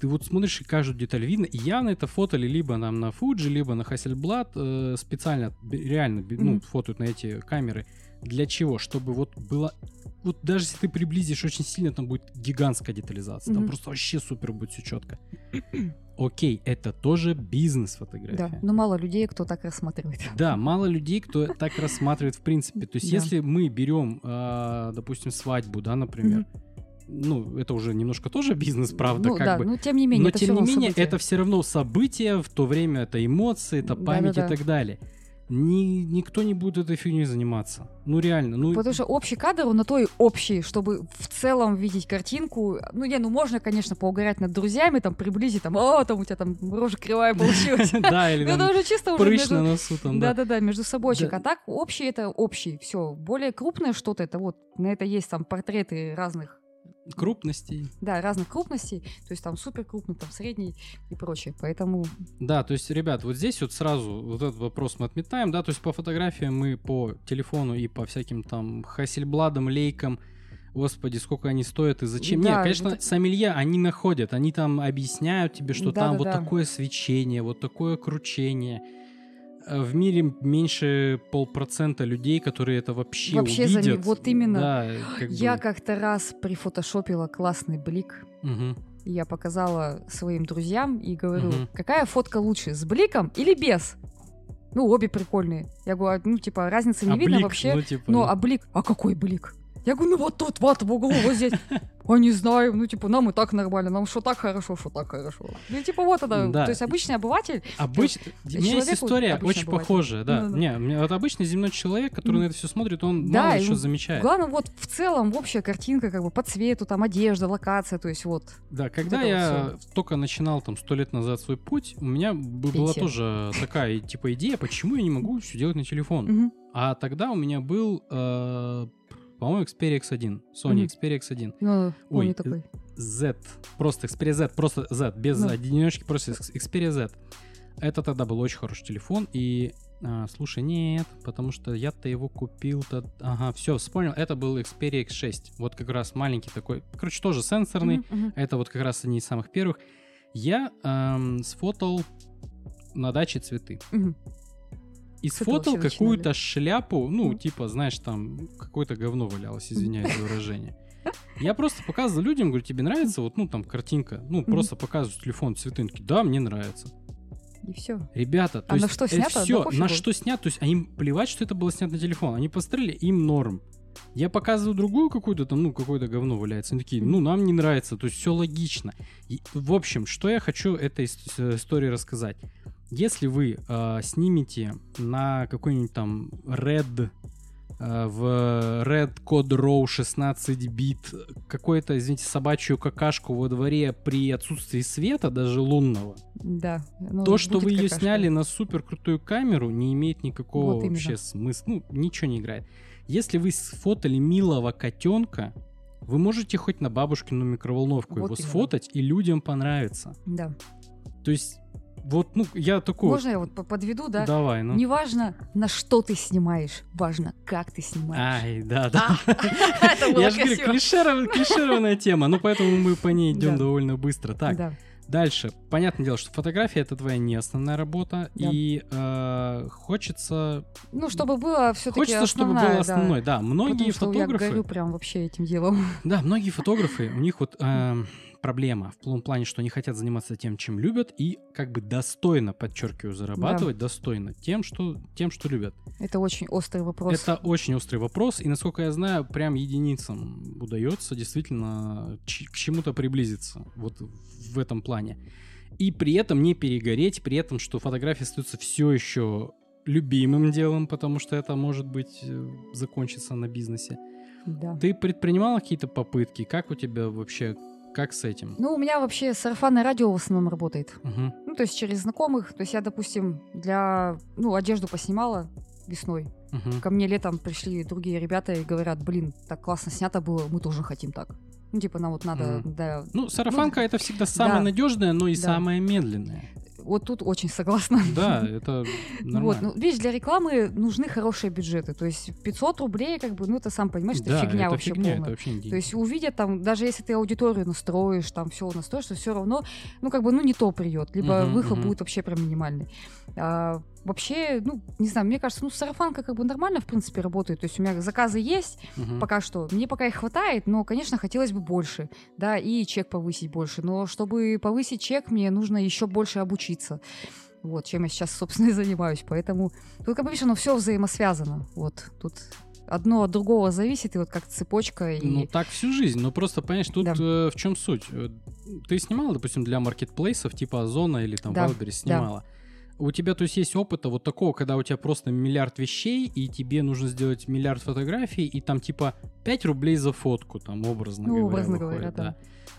Ты вот смотришь и каждую деталь видно, и явно это фотали либо нам на Fuji, либо на Hasselblad э, специально, реально, mm-hmm. ну, фотают на эти камеры. Для чего? Чтобы вот было вот даже если ты приблизишь очень сильно, там будет гигантская детализация. Mm-hmm. Там просто вообще супер будет все четко. Окей, это тоже бизнес-фотография. Да, но мало людей, кто так рассматривает. Да, мало людей, кто так рассматривает в принципе. То есть, если мы берем, а, допустим, свадьбу, да, например, ну, это уже немножко тоже бизнес, правда, ну, как да, бы. Но тем не менее, но тем не менее, это все равно событие, в то время это эмоции, это память да, да, и так далее ни, никто не будет этой фигней заниматься. Ну реально. Ну... Потому что общий кадр, он на то и общий, чтобы в целом видеть картинку. Ну, не, ну можно, конечно, поугарять над друзьями, там, приблизить, там, о, там у тебя там рожа кривая получилась. Да, или там уже чисто прыщ на носу там, Да-да-да, между собойчик. А так общий это общий, все. Более крупное что-то, это вот, на это есть там портреты разных крупностей. Да, разных крупностей, то есть там супер крупный, там средний и прочее, поэтому... Да, то есть, ребят, вот здесь вот сразу вот этот вопрос мы отметаем, да, то есть по фотографиям мы по телефону и по всяким там Хассельбладам, лейкам, Господи, сколько они стоят и зачем? Да, Нет, конечно, это... сомелье они находят, они там объясняют тебе, что да, там да, вот да. такое свечение, вот такое кручение в мире меньше полпроцента людей, которые это вообще, вообще увидят. За... Вот именно. Да, как Я бы... как-то раз прифотошопила классный блик. Угу. Я показала своим друзьям и говорю, угу. какая фотка лучше, с бликом или без? Ну, обе прикольные. Я говорю, «А, ну, типа, разницы не а видно блик, вообще. Ну, типа, ну, а блик? А какой блик? Я говорю, ну вот тут, вот в углу, вот здесь. А не знаю, ну типа нам и так нормально, нам что так хорошо, что так хорошо. Ну типа вот это, да. то есть обычный обыватель. Обыч... У меня есть история очень обыватель. похожая, да. Ну, да. Не, вот обычный земной человек, который mm. на это все смотрит, он да, мало что замечает. Главное вот в целом общая картинка как бы по цвету, там одежда, локация, то есть вот. Да, когда вот я вот только начинал там сто лет назад свой путь, у меня Пенсия. была тоже такая типа идея, почему я не могу все делать на телефон. Mm-hmm. А тогда у меня был э, по-моему, Xperia X1. Sony mm-hmm. Xperia X1. Ну, Ой, такой. Z. Просто Xperia Z, просто Z, без ну. одиночки, просто Xperia Z. Это тогда был очень хороший телефон, и а, слушай, нет, потому что я-то его купил-то... Ага, все, вспомнил, это был Xperia X6. Вот как раз маленький такой, короче, тоже сенсорный. Mm-hmm, mm-hmm. Это вот как раз одни из самых первых. Я эм, сфотал на даче цветы. Mm-hmm и сфотал какую-то шляпу, ну, типа, знаешь, там какое-то говно валялось, извиняюсь за выражение. Я просто показывал людям, говорю, тебе нравится вот, ну, там, картинка? Ну, просто показываю телефон, цветы. Они такие, да, мне нравится. И все. Ребята, то а есть, на что снято? Все, да на что снято, то есть они плевать, что это было снято на телефон. Они посмотрели, им норм. Я показываю другую какую-то там, ну, какое-то говно валяется. Они такие, ну, нам не нравится, то есть все логично. И, в общем, что я хочу этой истории рассказать. Если вы э, снимете на какой-нибудь там Red э, в Red Code Row 16 бит какую-то, извините, собачью какашку во дворе при отсутствии света, даже лунного, да, ну, то, что вы ее сняли на супер крутую камеру, не имеет никакого вот вообще смысла. Ну, ничего не играет. Если вы сфотали милого котенка, вы можете хоть на бабушкину микроволновку вот его именно. сфотать, и людям понравится. Да. То есть вот, ну, я такой... Можно я вот подведу, да? Давай, ну. Неважно, на что ты снимаешь, важно, как ты снимаешь. Ай, да, да. А, я же говорю, клишированная тема, ну, поэтому мы по ней идем довольно быстро. Так, Дальше. Понятное дело, что фотография это твоя не основная работа, да. и э, хочется. Ну, чтобы было все-таки. Хочется, чтобы было основной, да. да. Многие Потому фотографы. я горю прям вообще этим делом. Да, многие фотографы, у них вот э, проблема в том плане, что они хотят заниматься тем, чем любят, и как бы достойно, подчеркиваю, зарабатывать, да. достойно тем что, тем, что любят. Это очень острый вопрос. Это очень острый вопрос, и насколько я знаю, прям единицам удается действительно к чему-то приблизиться вот в этом плане. И при этом не перегореть, при этом, что фотография остается все еще любимым делом, потому что это может быть э, закончится на бизнесе. Да. Ты предпринимала какие-то попытки? Как у тебя вообще как с этим? Ну, у меня вообще сарафанное радио в основном работает. Угу. Ну, то есть через знакомых. То есть я, допустим, для... Ну, одежду поснимала весной. Угу. Ко мне летом пришли другие ребята и говорят, блин, так классно снято было, мы тоже хотим так. Ну, типа, нам вот надо... Mm. Да, ну, сарафанка ну, это всегда самое да. надежное, но и да. самое медленное. Вот тут очень согласна. Да, это нормально. Вот, ну, видишь, для рекламы нужны хорошие бюджеты. То есть 500 рублей, как бы, ну, это сам понимаешь, это да, фигня это вообще фигня, полная. Это вообще не То есть увидят там, даже если ты аудиторию настроишь, там все настроишь, то все равно, ну, как бы, ну, не то придет. Либо uh-huh, выхлоп uh-huh. будет вообще прям минимальный. А, вообще, ну, не знаю, мне кажется, ну, сарафанка как бы нормально, в принципе, работает. То есть у меня заказы есть uh-huh. пока что. Мне пока их хватает, но, конечно, хотелось бы больше, да, и чек повысить больше. Но чтобы повысить чек, мне нужно еще больше обучиться. Вот, чем я сейчас, собственно, и занимаюсь. Поэтому тут, как бы, видишь, оно все взаимосвязано. Вот, тут одно от другого зависит, и вот как цепочка. И... Ну, так всю жизнь. Но просто, понимаешь, тут да. э, в чем суть? Э, ты снимала, допустим, для маркетплейсов типа Озона или там да. Wildberries снимала. Да у тебя, то есть, есть опыта вот такого, когда у тебя просто миллиард вещей, и тебе нужно сделать миллиард фотографий, и там типа 5 рублей за фотку, там, образно ну, говоря, образно выходит, говоря, да. да.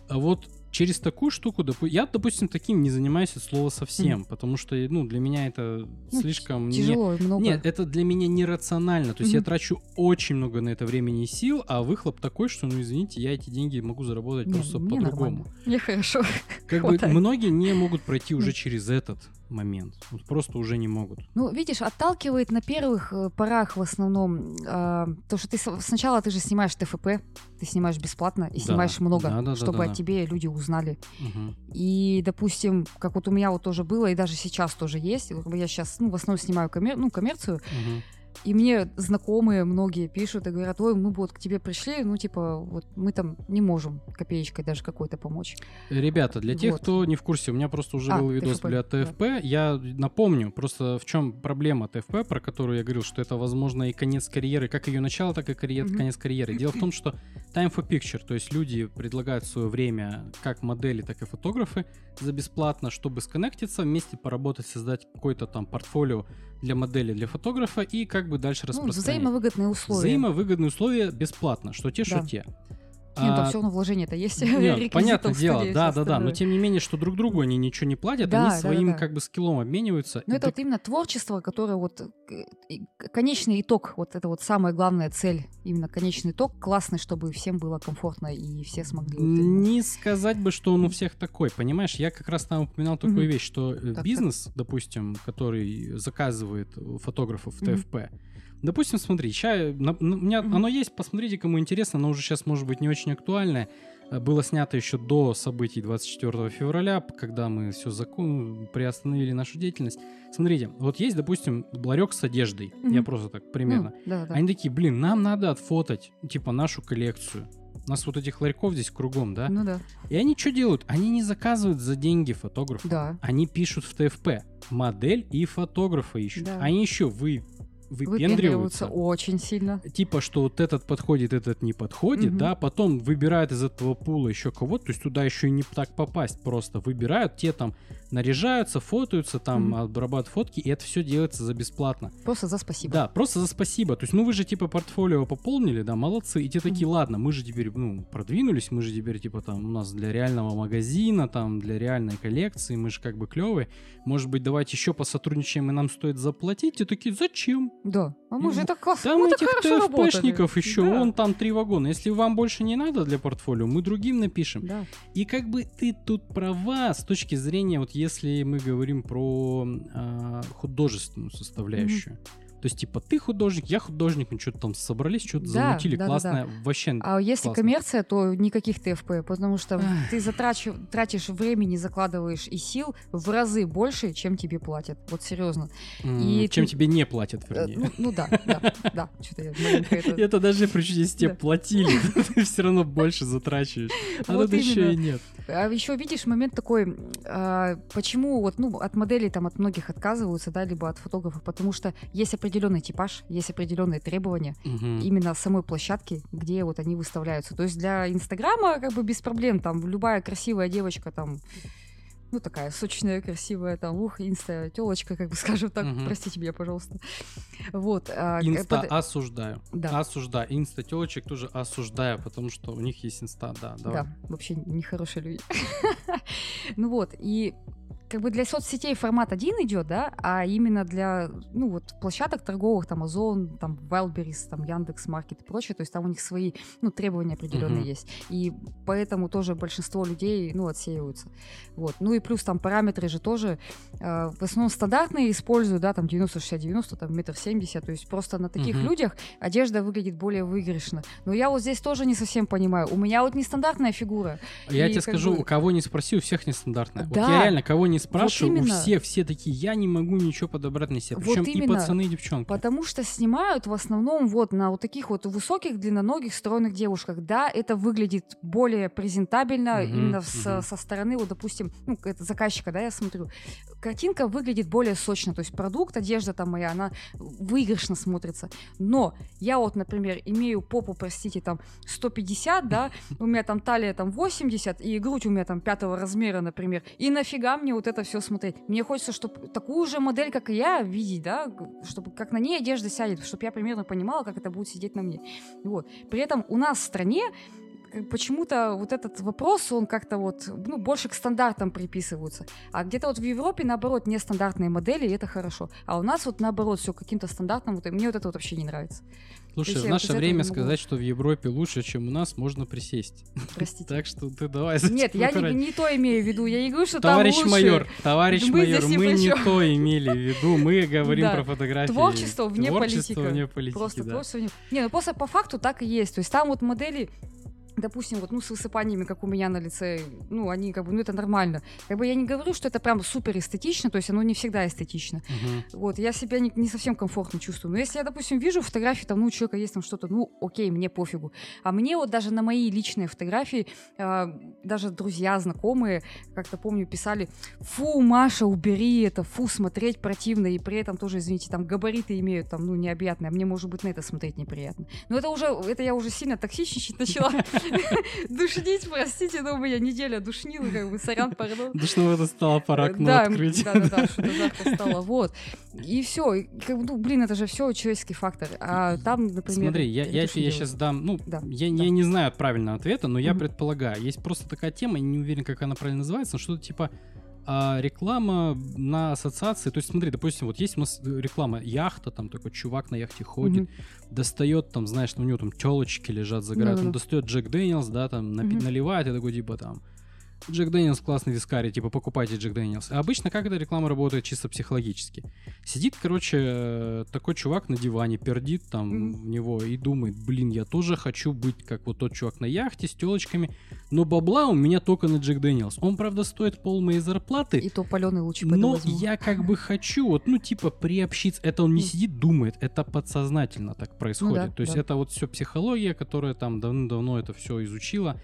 А вот через такую штуку, допу- я, допустим, таким не занимаюсь от слова совсем, mm. потому что, ну, для меня это ну, слишком... Тяжело, не... много. Нет, это для меня нерационально, то есть mm-hmm. я трачу очень много на это времени и сил, а выхлоп такой, что, ну, извините, я эти деньги могу заработать не, просто по-другому. Мне хорошо. Как бы многие не могут пройти уже через этот момент. Вот просто уже не могут. Ну, видишь, отталкивает на первых э, порах в основном э, то, что ты сначала ты же снимаешь ТФП, ты снимаешь бесплатно и да. снимаешь много, да, да, чтобы да, да, о тебе люди узнали. Угу. И, допустим, как вот у меня вот тоже было, и даже сейчас тоже есть, я сейчас, ну, в основном снимаю коммер- ну, коммерцию, угу. И мне знакомые многие пишут и говорят, ой, мы вот к тебе пришли, ну, типа, вот мы там не можем копеечкой даже какой-то помочь. Ребята, для тех, вот. кто не в курсе, у меня просто уже а, был видос ТФП, для ТФП. Да. Я напомню, просто в чем проблема ТФП, про которую я говорил, что это, возможно, и конец карьеры, как ее начало, так и карьер, mm-hmm. конец карьеры. Дело в том, что time for picture, то есть люди предлагают свое время как модели, так и фотографы за бесплатно, чтобы сконнектиться, вместе поработать, создать какое-то там портфолио для модели, для фотографа и как бы дальше ну, распространять. Взаимовыгодные условия. Взаимовыгодные условия бесплатно, что те, что да. те. Нет, там а, все равно вложение-то есть. Нет, понятное дело, да, да, да. Но тем не менее, что друг другу они ничего не платят, да, они да, своим да. как бы скиллом обмениваются. Ну, это вот именно творчество, которое вот конечный итог, вот это вот самая главная цель, именно конечный итог классный, чтобы всем было комфортно и все смогли. Вот не сказать бы, что он у всех такой, понимаешь? Я как раз там упоминал такую вещь, что э, так, бизнес, так. допустим, который заказывает фотографов в ТФП, Допустим, смотри, сейчас у меня mm-hmm. оно есть, посмотрите, кому интересно, оно уже сейчас может быть не очень актуальное. Э, было снято еще до событий 24 февраля, когда мы все закон приостановили нашу деятельность. Смотрите, вот есть, допустим, ларек с одеждой. Mm-hmm. Я просто так примерно. Mm, да, да. Они такие, блин, нам надо отфотать, типа, нашу коллекцию. У нас вот этих ларьков здесь кругом, да? Ну да. И они что делают? Они не заказывают за деньги фотографа. Да. Они пишут в ТФП. Модель и фотографа ищут. Да. Они еще вы выпендриваются. очень сильно. Типа, что вот этот подходит, этот не подходит, угу. да, потом выбирают из этого пула еще кого-то, то есть туда еще и не так попасть просто. Выбирают, те там наряжаются, фотаются, там угу. обрабатывают фотки, и это все делается за бесплатно. Просто за спасибо. Да, просто за спасибо. То есть, ну вы же типа портфолио пополнили, да, молодцы, и те такие, угу. ладно, мы же теперь, ну, продвинулись, мы же теперь типа там у нас для реального магазина, там для реальной коллекции, мы же как бы клевые. Может быть, давайте еще посотрудничаем, и нам стоит заплатить. И такие, зачем? Да. А мы же это классно. Там мы этих ТФПшников еще, да. вон там три вагона. Если вам больше не надо для портфолио, мы другим напишем. Да. И как бы ты тут права с точки зрения, вот если мы говорим про э, художественную составляющую. Mm-hmm. То есть, типа, ты художник, я художник, мы что-то там собрались, что-то да, замутили, да, классное, да, да. вообще А если классно. коммерция, то никаких ТФП, потому что ты затрачу, тратишь времени, закладываешь и сил в разы больше, чем тебе платят. Вот серьезно. И чем ты... тебе не платят, э, вернее. Ну, ну да, да, да. Что-то я это... Это даже причем если тебе платили, ты все равно больше затрачиваешь. А тут еще и нет. А еще видишь момент такой, а, почему вот, ну, от моделей там от многих отказываются, да, либо от фотографов, потому что есть определенный типаж, есть определенные требования угу. именно самой площадки, где вот они выставляются. То есть для Инстаграма как бы без проблем, там любая красивая девочка там ну, такая сочная, красивая, там, ух, инста телочка, как бы скажем так, угу. простите меня, пожалуйста. Вот. А, инста под... осуждаю. Да. Осуждаю. Инста телочек тоже осуждаю, потому что у них есть инста, да. Давай. Да, вообще нехорошие люди. ну вот, и как бы для соцсетей формат один идет, да, а именно для, ну, вот площадок торговых, там, Озон, там, Wildberries, там, Яндекс, Маркет и прочее, то есть там у них свои, ну, требования определенные uh-huh. есть. И поэтому тоже большинство людей, ну, отсеиваются. Вот. Ну и плюс там параметры же тоже э, в основном стандартные используют, да, там 90-60-90, там метр семьдесят, то есть просто на таких uh-huh. людях одежда выглядит более выигрышно. Но я вот здесь тоже не совсем понимаю. У меня вот нестандартная фигура. Я и, тебе скажу, бы... кого не спроси, у всех нестандартная. Да. Вот я реально кого не спрашиваю, вот у всех все такие, я не могу ничего подобрать на себя. Причем вот и пацаны, и девчонки. Потому что снимают в основном вот на вот таких вот высоких, длинноногих, стройных девушках. Да, это выглядит более презентабельно угу, именно угу. С, со стороны, вот, допустим, ну, это заказчика, да, я смотрю. Картинка выглядит более сочно, то есть продукт, одежда там моя, она выигрышно смотрится. Но я вот, например, имею попу, простите, там 150, да, у меня там талия там 80, и грудь у меня там пятого размера, например. И нафига мне вот это все смотреть. Мне хочется, чтобы такую же модель, как и я, видеть, да, чтобы как на ней одежда сядет, чтобы я примерно понимала, как это будет сидеть на мне. Вот. При этом у нас в стране почему-то вот этот вопрос, он как-то вот, ну, больше к стандартам приписываются. А где-то вот в Европе, наоборот, нестандартные модели, и это хорошо. А у нас вот наоборот все каким-то стандартным, вот, и мне вот это вот вообще не нравится. Слушай, есть, в наше время сказать, что в Европе лучше, чем у нас, можно присесть. Простите. так что ты давай Нет, я не, не то имею в виду. Я не говорю, что товарищ там лучше. майор, товарищ мы майор, мы не то имели в виду. Мы говорим да. про фотографии. Творчество вне творчество политика. Вне политики просто да. творчество вне... Не, ну просто по факту так и есть. То есть там вот модели допустим, вот, ну, с высыпаниями, как у меня на лице, ну, они как бы, ну, это нормально. Как бы я не говорю, что это прям супер эстетично, то есть оно не всегда эстетично. Uh-huh. Вот, я себя не, не совсем комфортно чувствую. Но если я, допустим, вижу фотографии, там, ну, у человека есть там что-то, ну, окей, мне пофигу. А мне вот даже на мои личные фотографии, э, даже друзья, знакомые, как-то помню, писали, фу, Маша, убери это, фу, смотреть противно, и при этом тоже, извините, там, габариты имеют, там, ну, необъятные, а мне, может быть, на это смотреть неприятно. Но это уже, это я уже сильно токсичничать начала. Душнить, простите, но у меня неделя душнила, как бы, сорян, пардон. Душного стало, пора окно да, открыть. Да, да, да, что-то завтра стало, вот. И все, как бы, ну, блин, это же все человеческий фактор. А там, например... Смотри, я, я, я сейчас дам, ну, да, я, да. я не знаю правильного ответа, но я предполагаю. Есть просто такая тема, я не уверен, как она правильно называется, но что-то типа а реклама на ассоциации, то есть смотри, допустим, вот есть у нас реклама яхта, там такой чувак на яхте ходит, mm-hmm. достает там, знаешь, у него там телочки лежат, загорают, mm-hmm. он достает Джек Дэниелс, да, там mm-hmm. наливает, и такой типа там Jack Daniel's классный вискарий, типа покупайте Jack Daniel's. А обычно как эта реклама работает чисто психологически? Сидит, короче, такой чувак на диване, пердит там mm-hmm. в него и думает, блин, я тоже хочу быть как вот тот чувак на яхте с телочками, но бабла у меня только на Jack Daniel's. Он, правда, стоит пол моей зарплаты. И то паленый лучше Но возьму. я как бы хочу, вот, ну, типа, приобщиться. Это он не сидит, думает, это подсознательно так происходит. Ну, да, то есть да. это вот все психология, которая там давно-давно это все изучила.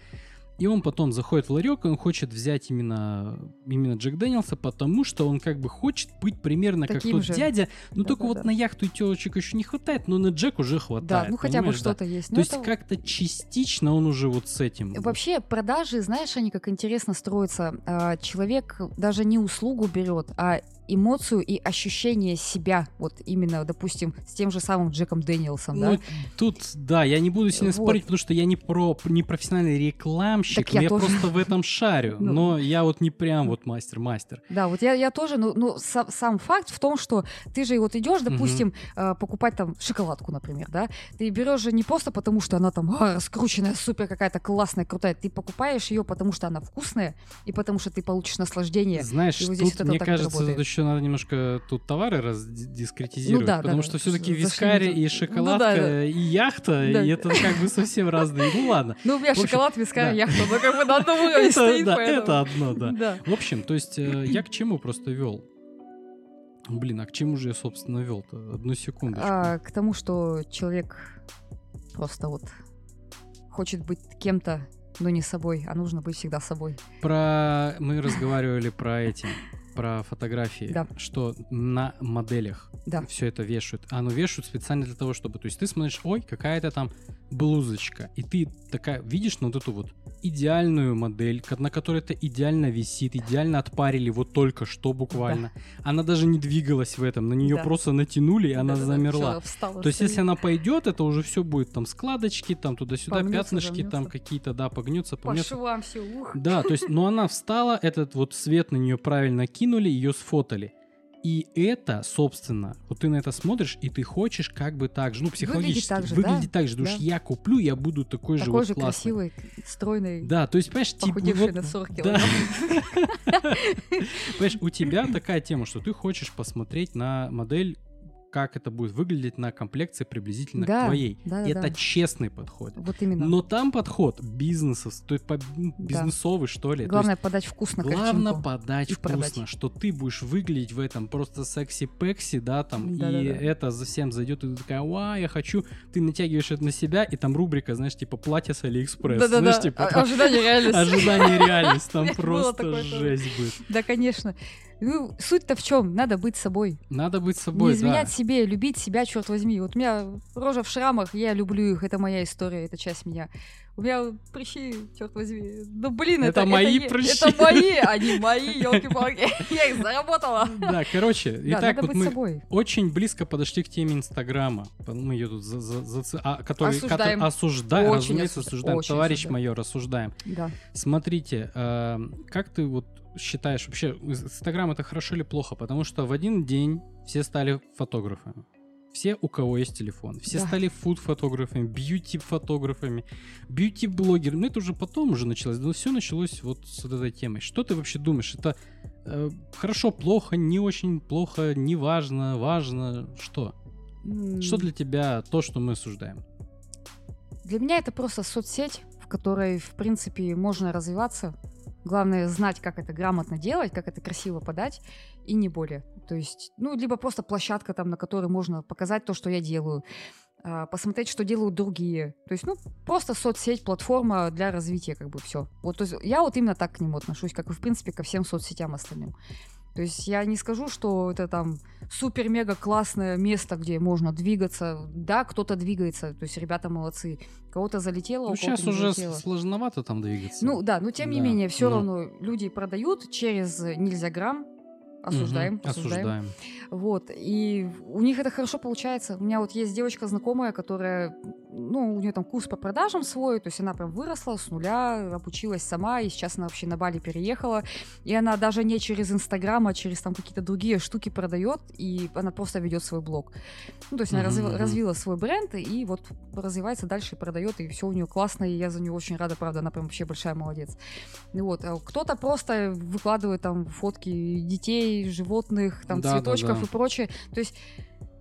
И он потом заходит в ларек, и он хочет взять именно, именно Джек Дэниелса, потому что он как бы хочет быть примерно Таким как тот же. дядя. Ну да, только да, вот да. на яхту и телочек еще не хватает, но на Джек уже хватает. Да, ну хотя бы что-то да. есть. То есть как-то частично он уже вот с этим. Вообще продажи, знаешь, они как интересно строятся. А, человек даже не услугу берет, а эмоцию и ощущение себя, вот именно, допустим, с тем же самым Джеком Дэниелсом, ну, да? Тут, да, я не буду сильно вот. спорить, потому что я не про не профессиональный рекламщик, я, я тоже... просто в этом шарю, ну, но я вот не прям вот мастер-мастер. Да, вот я, я тоже, ну, ну сам, сам факт в том, что ты же вот идешь, допустим, угу. покупать там шоколадку, например, да, ты берешь же не просто потому, что она там а, раскрученная, супер какая-то классная, крутая, ты покупаешь ее потому, что она вкусная и потому, что ты получишь наслаждение. Знаешь, и вот здесь тут, вот мне кажется, тут еще еще надо немножко тут товары раздискретизировать, ну, да, потому да, что да. все-таки не и то. шоколадка Ну, да, да. и яхта, Да. и это как бы совсем разные. Ну ладно. Ну, у меня общем, шоколад, вискарь, да. яхта, ну как бы на одном уровне Это, стоит, да, поэтому- это одно, да. Да. В общем, то есть э, я к чему просто вел? Блин, а к чему же я, собственно, вел-то? Одну секундочку. А, к тому, что человек просто вот хочет быть кем-то, но не собой, а нужно быть всегда собой. Про... Мы разговаривали про эти, про фотографии, Да. что на моделях Да. все это вешают. А оно вешают специально для того, чтобы... То есть ты смотришь, ой, какая-то там блузочка, и ты такая видишь на вот эту вот идеальную модель, на которой это идеально висит, идеально отпарили вот только что буквально. Она даже не двигалась в этом, на нее Да. просто натянули, и она Да-да-да, замерла. встала, То есть, если она пойдет, это уже все будет там складочки, там туда-сюда, Погнётся, пятнышки, там замнётся. какие-то, да, погнется, По погнется. швам все, ух. Да, то есть, но она встала, этот вот свет на нее правильно кинули, ее сфотали. И это, собственно, вот ты на это смотришь, и ты хочешь как бы так же, ну, психологически, так же, выглядеть да, так же. Думаешь, да. я куплю, я буду такой, же Такой вот же классный. красивый, стройный, Да, то есть, понимаешь, типа, вот- на 40 да. килограмм. Понимаешь, у тебя такая тема, что ты хочешь посмотреть на модель, как это будет выглядеть на комплекции приблизительно Да, к твоей. да, да, это да. честный подход. Вот именно. Но там подход бизнесов, то есть бизнесовый, что ли. То есть Главное подать вкусно Главное подать вкусно, продать. что ты будешь выглядеть в этом просто секси-пекси, да, там, Да-да-да. и это за всем зайдет, и ты такая, ва, я хочу, ты натягиваешь это на себя, и там рубрика, знаешь, типа платье с Алиэкспресс, Да-да-да. знаешь, типа А- там Ожидание реальности. ожидание реальность, там просто жесть будет. Да, конечно. Ну, суть-то в чем? Надо быть собой. Надо быть собой, не изменять да. себе, любить себя, черт возьми. Вот у меня рожа в шрамах, я люблю их, это моя история, это часть меня. У меня прыщи, черт возьми. Ну блин, Это это, мои е- прыщи. Это мои, не мои, елки-палки. Я их заработала. Да, короче, Да, итак, вот мы собой. очень близко подошли к теме Инстаграма. Мы ее тут за, за- зацы- а, который, Осуждаем. который- осуждаем, разумеется, осуждаем, осуждаем. очень Товарищ осуждаем. майор, осуждаем. Да. Смотрите, э, как ты вот считаешь, вообще Инстаграм это хорошо или плохо? Потому что в один день все стали фотографами. Все, у кого есть телефон. Все Да. стали фуд-фотографами, бьюти-фотографами, бьюти-блогерами. Ну, это уже потом уже началось. Но все началось вот с вот этой темой. Что ты вообще думаешь? Это э, хорошо, плохо, не очень плохо, неважно, важно? Что? М, Что для тебя то, что мы осуждаем? Для меня это просто соцсеть, в которой, в принципе, можно развиваться. Главное знать, как это грамотно делать, как это красиво подать, и не более. То есть, ну, либо просто площадка, там, на которой можно показать то, что я делаю, а, посмотреть, что делают другие. То есть, ну, просто соцсеть, платформа для развития, как бы все. Вот, то есть, я вот именно так к нему отношусь, как и, в принципе, ко всем соцсетям остальным. То есть я не скажу, что это там супер-мега классное место, где можно двигаться. Да, кто-то двигается, то есть ребята молодцы. Кого-то залетело, Ну, сейчас не уже залетело. сложновато там двигаться. Ну да, но тем не Да, менее, все ну. равно люди продают через нельзя грамм. Осуждаем, Мгм, осуждаем. осуждаем. Вот. И у них это хорошо получается. У меня вот есть девочка знакомая, которая, ну, у нее там курс по продажам свой, то есть она прям выросла с нуля, обучилась сама, и сейчас она вообще на Бали переехала. И она даже не через Инстаграм, а через там какие-то другие штуки продает, и она просто ведет свой блог. Ну, то есть она Мгм, разви- развила свой бренд, и вот развивается дальше, продает, и все у нее классно, и я за нее очень рада, правда, она прям вообще большая молодец. Ну Вот. А кто-то просто выкладывает там фотки детей, животных, там Да, да, цветочков да. и прочее. То есть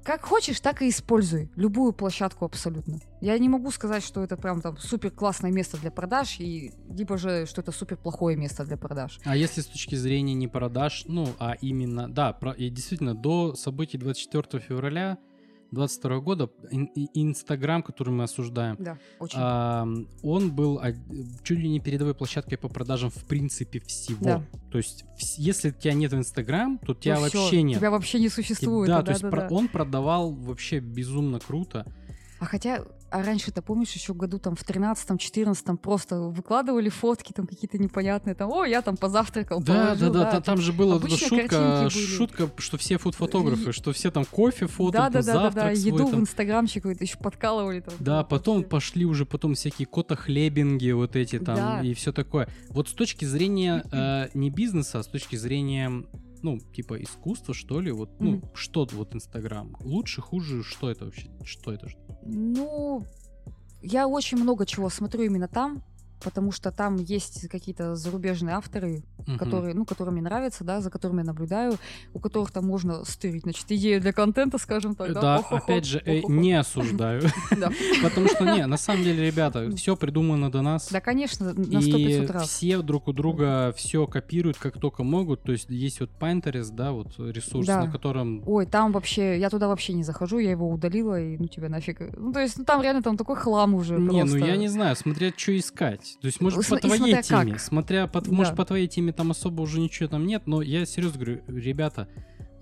как хочешь, так и используй. Любую площадку абсолютно. Я не могу сказать, что это прям там супер классное место для продаж, и либо же, что это супер плохое место для продаж. А если с точки зрения не продаж, ну, а именно, да, про- и действительно, до событий 24 февраля 22 года Инстаграм, который мы осуждаем, Да, очень. а, он был чуть ли не передовой площадкой по продажам в принципе всего. Да. То есть, если тебя нет в Инстаграм, то тебя Ну вообще нет. Тебя вообще не существует. да, да, то есть да, про- да. он продавал вообще безумно круто. А хотя, а раньше-то, помнишь, еще году там в 13-14 просто выкладывали фотки там какие-то непонятные, там, о, я там позавтракал, Да, положил, да, да, та- там же была шутка, шутка, что все фуд-фотографы, что все там кофе фото, да, да, да, да, да, еду в инстаграмчик какой-то еще подкалывали там. Да, потом пошли уже потом всякие кота-хлебинги вот эти там Да. и все такое. Вот с точки зрения э, не бизнеса, а с точки зрения ну, типа искусства, что ли, вот, ну, Мгм. что вот Инстаграм? Лучше, хуже, что это вообще? Что это? Ну, я очень много чего смотрю именно там. Потому что там есть какие-то зарубежные авторы, угу. которые, ну, которые мне нравятся, да, за которыми я наблюдаю, у которых там можно стырить, значит, идею для контента, скажем так. Да, да опять же, э, не осуждаю. Потому что, не, на самом деле, ребята, все придумано до нас. Да, конечно, на 100 раз. все друг у друга все копируют, как только могут. То есть есть вот Pinterest, да, вот ресурс, на котором... Ой, там вообще, я туда вообще не захожу, я его удалила, и ну тебя нафиг. Ну, то есть, ну там реально там такой хлам уже Не, ну я не знаю, смотря что искать. То есть, может, по твоей теме, смотря, может, по твоей теме там особо уже ничего там нет, но я серьезно говорю, ребята,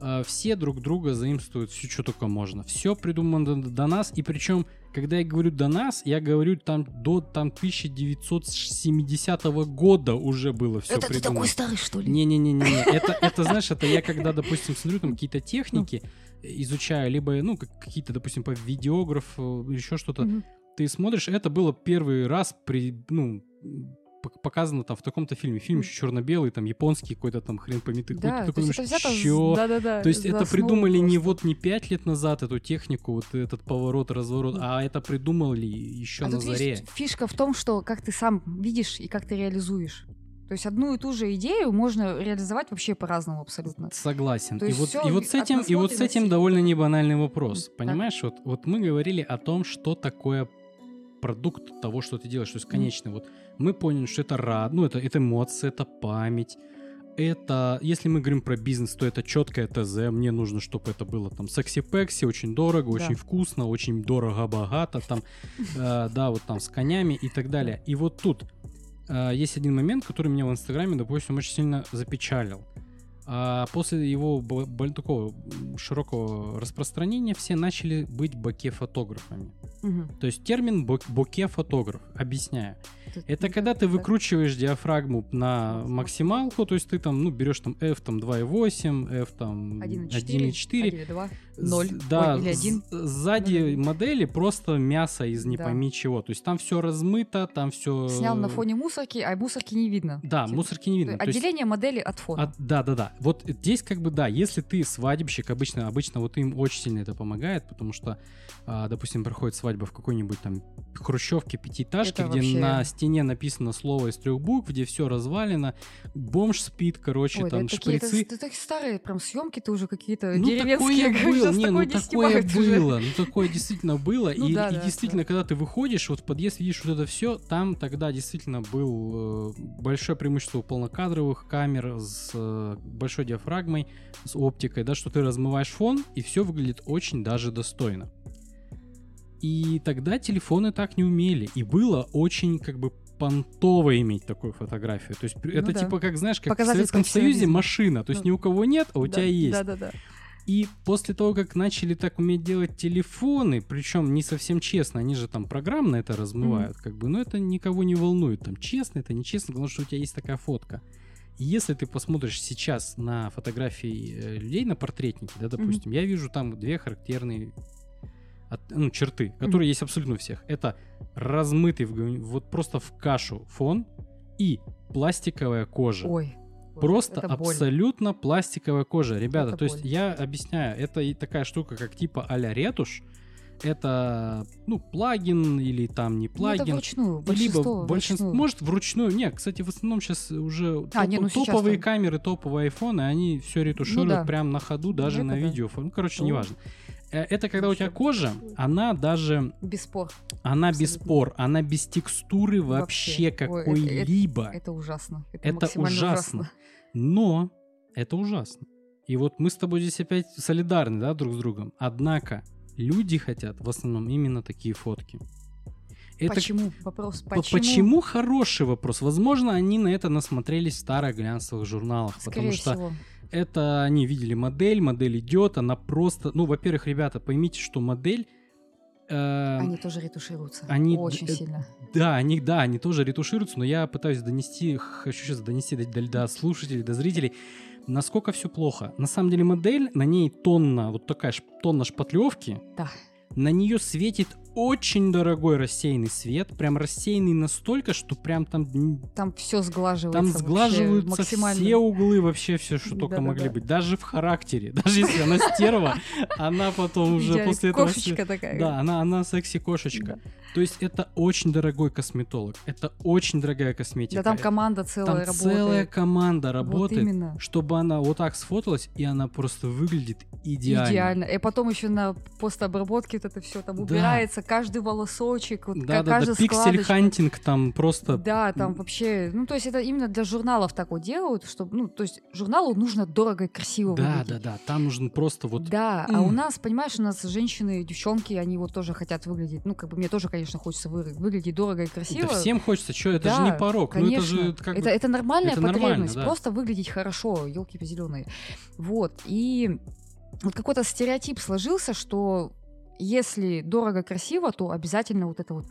э, все друг друга заимствуют все, что только можно. Все придумано до нас, и причем, когда я говорю до нас, я говорю там до там 1970 года уже было все это придумано. ты такой старый, что ли? Не-не-не-не, это, это, знаешь, это я когда, допустим, смотрю там какие-то техники, изучаю, либо, ну, какие-то, допустим, по видеографу, еще что-то, ты смотришь, это было первый раз при, ну, показано там в таком-то фильме. Фильм еще черно-белый, там японский какой-то там хрен помятый. Да, такой, то есть это взято? Да, да, да, то есть это придумали просто. не вот не пять лет назад эту технику, вот этот поворот, разворот, а это придумали еще а на заре. Видишь, фишка в том, что как ты сам видишь и как ты реализуешь. То есть одну и ту же идею можно реализовать вообще по-разному абсолютно. Согласен. И вот, и вот с этим, и вот с этим довольно не банальный вопрос. Понимаешь, вот, вот мы говорили о том, что такое продукт того, что ты делаешь, то есть конечный. Вот мы поняли, что это рад, ну это, это эмоции, это память, это, если мы говорим про бизнес, то это четкое ТЗ. Мне нужно, чтобы это было там секси-пекси, очень дорого, да. очень вкусно, очень дорого-богато, там, э, да, вот там с конями и так далее. И вот тут э, есть один момент, который меня в Инстаграме, допустим, очень сильно запечалил. А после его такого широкого распространения все начали быть боке-фотографами. Угу. То есть термин боке-фотограф, объясняю. Это когда ты выкручиваешь диафрагму на максималку, то есть ты там, ну, берешь там F там 2.8, F там 1.4. 0 да, Ой, или 1. Сзади ну, модели просто мясо из не да. пойми чего. То есть там все размыто, там все... Снял на фоне мусорки, а мусорки не видно. Да, типа. мусорки не видно. Отделение есть... модели от фона. От, да, да, да. Вот здесь как бы да, если ты свадебщик, обычно, обычно вот им очень сильно это помогает, потому что, а, допустим, проходит свадьба в какой-нибудь там хрущевке пятиэтажке, где вообще... на стене написано слово из трех букв, где все развалено, бомж спит, короче, Ой, там да, шприцы. Это, это такие старые прям съемки-то уже какие-то ну, деревенские. Такое было, не, ну такое было, ну такое действительно было, ну, и, действительно, да. когда ты выходишь, вот в подъезд видишь вот это все, там тогда действительно был э, большое преимущество полнокадровых камер с э, большой диафрагмой, с оптикой, да, что ты размываешь фон, и все выглядит очень даже достойно. И тогда телефоны так не умели. И было очень как бы понтово иметь такую фотографию. То есть ну это да. типа как, знаешь, как Показатель в Советском Союзе машина. То есть ну. ни у кого нет, а у да, тебя есть. Да, да, да. И после того, как начали так уметь делать телефоны, причем не совсем честно, они же там программно это размывают, mm-hmm. как бы, но это никого не волнует. Там честно это, нечестно, потому что у тебя есть такая фотка. И если ты посмотришь сейчас на фотографии э, людей на портретнике, да, допустим, mm-hmm. я вижу там две характерные от, ну, черты, которые mm-hmm. есть абсолютно у всех. Это размытый в, вот просто в кашу фон и пластиковая кожа. Ой. Просто абсолютно пластиковая кожа. Ребята, это то боль. есть я объясняю, это и такая штука, как типа а-ля ретушь. Это, ну, плагин или там не плагин. Ну, это вручную, большинство Либо большинство, вручную. может, вручную. Нет, кстати, в основном сейчас уже а, топ, не, ну топовые сейчас камеры, топовые айфоны, они все ретушируют ну, да. прям на ходу, даже это на да. видео. Ну, короче, ну, неважно. Э, это когда у тебя кожа, она даже... Без пор. Она Абсолютно. без пор, она без текстуры вообще, вообще. какой-либо. Это, это, это ужасно. Это, это ужасно. ужасно. Но это ужасно. И вот мы с тобой здесь опять солидарны, да, друг с другом. Однако люди хотят в основном именно такие фотки. Это... Почему? Вопрос, почему? Почему хороший вопрос? Возможно, они на это насмотрелись в старых глянцевых журналах, Скорее потому что всего это они видели модель, модель идет, она просто, ну, во-первых, ребята, поймите, что модель э, они тоже ретушируются. Они очень э, сильно. Да, они, да, они тоже ретушируются, но я пытаюсь донести, хочу сейчас донести до, до, до слушателей, до зрителей, насколько все плохо. На самом деле модель, на ней тонна, вот такая тонна шпатлевки. Да. На нее светит очень дорогой рассеянный свет, прям рассеянный настолько, что прям там... Там все сглаживается. Там сглаживаются все углы, вообще все, что только могли быть. Даже в характере. Даже если она стерва, она потом уже после этого... Кошечка такая. Да, она, она секси-кошечка. То есть это очень дорогой косметолог, это очень дорогая косметика. Да там команда целая там целая команда работает, чтобы она вот так сфоталась, и она просто выглядит идеально. Идеально. И потом еще на постобработке вот это все там убирается, да. каждый волосочек, вот да, да, каждая да, пиксель хантинг там просто... Да, там вообще, ну то есть это именно для журналов так вот делают, чтобы, ну то есть журналу нужно дорого и красиво да, выглядеть. Да, да, там нужно просто вот... Да, mm. а у нас, понимаешь, у нас женщины, девчонки, они вот тоже хотят выглядеть, ну как бы мне тоже, конечно, хочется вы, выглядеть дорого и красиво. Да всем хочется, что это да, же не порог. Конечно. Ну, это, же, как это, бы... это нормальная это потребность, да. просто выглядеть хорошо, елки зеленые. Вот, и вот какой-то стереотип сложился, что если дорого красиво, то обязательно вот это вот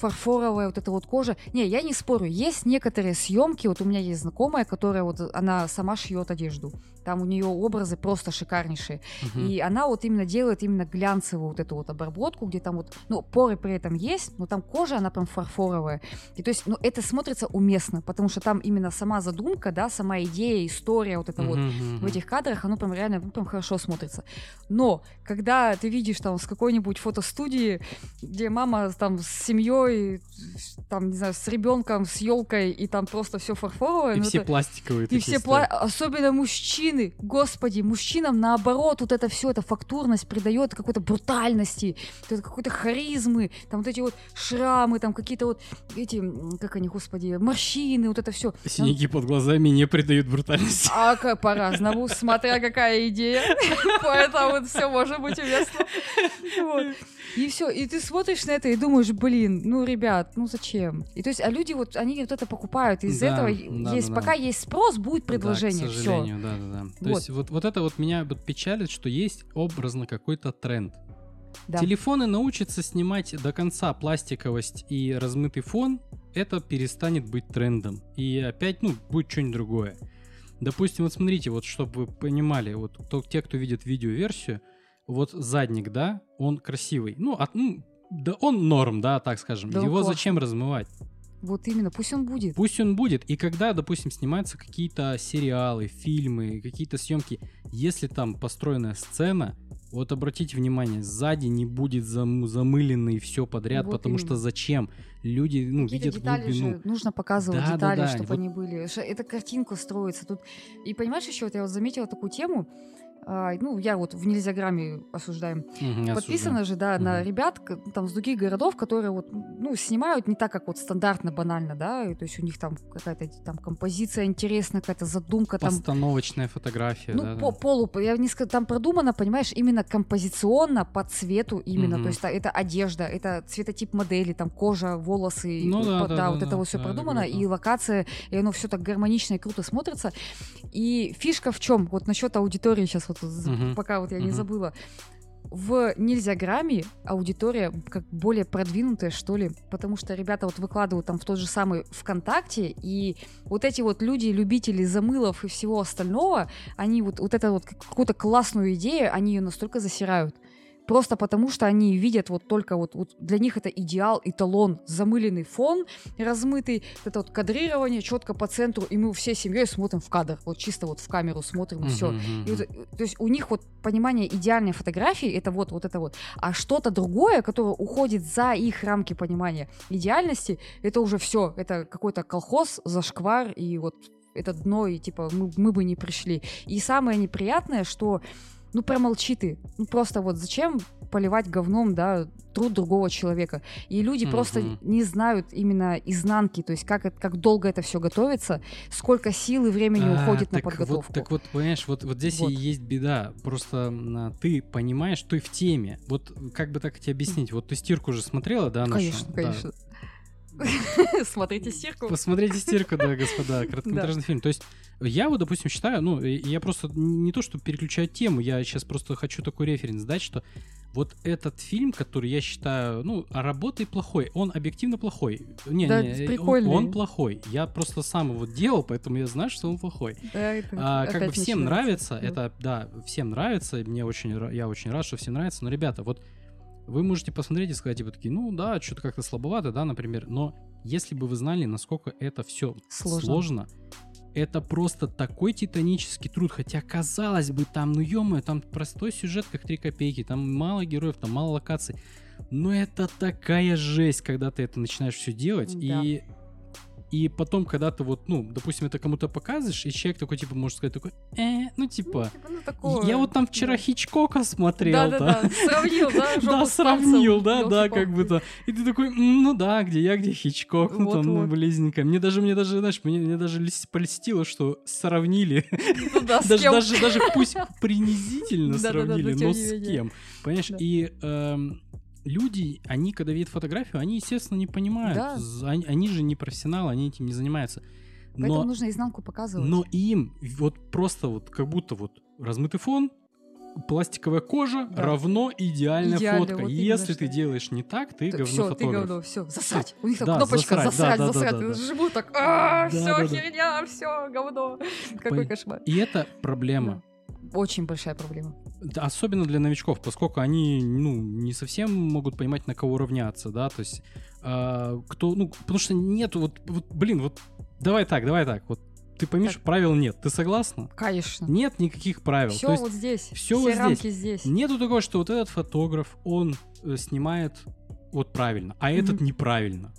фарфоровая вот эта вот кожа. Не, я не спорю, есть некоторые съемки, вот у меня есть знакомая, которая вот, она сама шьет одежду. Там у нее образы просто шикарнейшие. Uh-huh. И она вот именно делает именно глянцевую вот эту вот обработку, где там вот, ну, поры при этом есть, но там кожа, она прям фарфоровая. И то есть, ну, это смотрится уместно, потому что там именно сама задумка, да, сама идея, история вот это uh-huh, вот uh-huh. в этих кадрах, оно прям реально ну, прям хорошо смотрится. Но, когда ты видишь там с какой-нибудь фотостудии, где мама там с семьей, там, не знаю, с ребенком, с елкой, и там просто все фарфоровое. И ну, все это... пластиковые. И все пла... особенно мужчины мужчины, господи, мужчинам наоборот вот это все, эта фактурность придает какой-то брутальности, какой-то харизмы, там вот эти вот шрамы, там какие-то вот эти, как они, господи, морщины, вот это все. Синяки под глазами не придают брутальности. А как по-разному, смотря какая идея. Поэтому все может быть уместно. И все, и ты смотришь на это и думаешь, блин, ну, ребят, ну зачем? И то есть, а люди вот, они вот это покупают, из этого есть, пока есть спрос, будет предложение, все. да, да, да. То вот. есть, вот, вот это вот меня вот печалит, что есть образно какой-то тренд. Да. Телефоны научатся снимать до конца пластиковость и размытый фон, это перестанет быть трендом. И опять, ну, будет что-нибудь другое. Допустим, вот смотрите, вот чтобы вы понимали, вот то, те, кто видит видеоверсию, вот задник, да, он красивый. Ну, от, ну да он норм, да, так скажем. Да Его зачем размывать? Вот именно, пусть он будет. Пусть он будет. И когда, допустим, снимаются какие-то сериалы, фильмы, какие-то съемки, если там построенная сцена, вот обратите внимание, сзади не будет зам замылено и все подряд, вот потому именно. что зачем? Люди, ну, Какие-то видят детали глубину. Же нужно показывать да, детали, да, да. чтобы вот... они были. Эта картинка строится тут. И понимаешь еще, вот я вот заметила такую тему, а, ну, я вот в нельзяграмме осуждаем. Угу, Подписано же, да, угу. на ребят там с других городов, которые вот, ну, снимают не так, как вот стандартно, банально, да, и, то есть у них там какая-то там композиция интересная, какая-то задумка. Там, Постановочная фотография, ну, да, по, да. полу, я не скажу, там продумано, понимаешь, именно композиционно, по цвету именно, угу. то есть это одежда, это цветотип модели, там кожа, волосы, ну, да, да, да, вот да, это да, вот все да, продумано, и локация, и оно все так гармонично и круто смотрится. И фишка в чем? Вот насчет аудитории сейчас вот угу. пока вот я угу. не забыла. В нельзяграмме аудитория как более продвинутая, что ли, потому что ребята вот выкладывают там в тот же самый ВКонтакте, и вот эти вот люди, любители замылов и всего остального, они вот, вот это вот какую-то классную идею, они ее настолько засирают просто потому что они видят вот только вот, вот для них это идеал, эталон, замыленный фон, размытый, это вот кадрирование четко по центру, и мы всей семьей смотрим в кадр, вот чисто вот в камеру смотрим, и все. И вот, то есть у них вот понимание идеальной фотографии, это вот, вот это вот, а что-то другое, которое уходит за их рамки понимания идеальности, это уже все, это какой-то колхоз, зашквар, и вот это дно, и типа мы, мы бы не пришли. И самое неприятное, что ну промолчи ты. Ну просто вот зачем поливать говном, да, труд другого человека. И люди mm-hmm. просто не знают именно изнанки, то есть как, это, как долго это все готовится, сколько сил и времени а, уходит на подготовку. Вот, так вот, понимаешь, вот, вот здесь вот. и есть беда. Просто а, ты понимаешь, ты в теме. Вот как бы так тебе объяснить? Вот ты стирку уже смотрела, да, нашу? Конечно, конечно. Смотрите стирку. Посмотрите стирку, да, господа, короткометражный фильм. То есть я вот, допустим, считаю, ну, я просто не то, что переключаю тему, я сейчас просто хочу такой референс дать, что вот этот фильм, который я считаю, ну, работой плохой, он объективно плохой. Не, да, не, он, он плохой. Я просто сам его делал, поэтому я знаю, что он плохой. Да, это а, как бы всем нравится, да. это, да, всем нравится, мне очень, я очень рад, что всем нравится, но, ребята, вот вы можете посмотреть и сказать, типа, такие, ну да, что-то как-то слабовато, да, например, но если бы вы знали, насколько это все сложно, сложно это просто такой титанический труд, хотя казалось бы, там, ну ё там простой сюжет, как три копейки, там мало героев, там мало локаций, но это такая жесть, когда ты это начинаешь все делать, да. и и потом, когда ты вот, ну, допустим, это кому-то показываешь, и человек такой, типа, может сказать такой, э, ну, типа, ну, типа ну, я вот там вчера да. Хичкока смотрел, да, да, да, сравнил, да, да, сравнил, да, да, как бы то, и ты такой, ну да, где я, где Хичкок, ну там, ну, близненько, мне даже, мне даже, знаешь, мне, мне даже полистило, что сравнили, ну даже, даже, даже пусть принизительно сравнили, но с кем, понимаешь, и эм, люди, они, когда видят фотографию, они, естественно, не понимают. Да. Они, они же не профессионалы, они этим не занимаются. Но, Поэтому нужно изнанку показывать. Но им вот просто вот как будто вот размытый фон, пластиковая кожа да. равно идеальная Идеально, фотка. Вот Если ты делаешь не так, ты говно все, ты говно, все, засрать. У них там да, кнопочка засрать, засрать, да, засрать. Да, да, да, Жму так, а, все, херня, все, говно. Какой кошмар. И это проблема. Очень большая проблема. Особенно для новичков, поскольку они ну, не совсем могут понимать, на кого равняться, да, то есть э, кто, ну, потому что нет, вот, вот, блин, вот давай так, давай так, вот ты поймешь, так. правил нет. Ты согласна? Конечно. Нет никаких правил. Все вот здесь. Все, все вот рамки здесь. здесь. Нету такого, что вот этот фотограф, он э, снимает вот правильно, а mm-hmm. этот неправильно.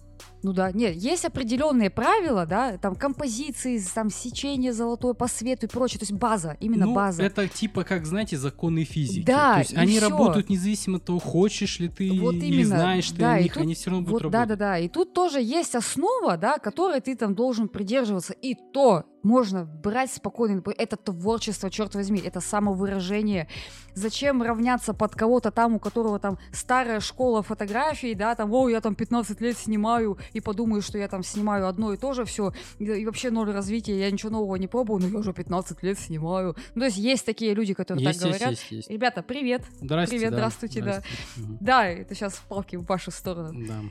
Ну да, нет, есть определенные правила, да, там композиции, там сечение золотое по свету и прочее, то есть база, именно ну, база. это типа как, знаете, законы физики. Да, то есть они всё. работают независимо от того, хочешь ли ты вот или именно, знаешь ты да, о них, тут, они все равно будут вот, работать. Да-да-да, и тут тоже есть основа, да, которой ты там должен придерживаться, и то можно брать спокойно. Это творчество, черт возьми, это самовыражение. Зачем равняться под кого-то там, у которого там старая школа фотографий, да, там, о, я там 15 лет снимаю, и подумаю, что я там снимаю одно и то же все, и, и вообще ноль развития, я ничего нового не пробую, но я уже 15 лет снимаю. Ну, то есть есть такие люди, которые есть, так есть, говорят. Есть, есть. Ребята, привет. Здрасте, привет, да. здравствуйте, Здрасте. да. Угу. Да, это сейчас палки в вашу сторону. Да.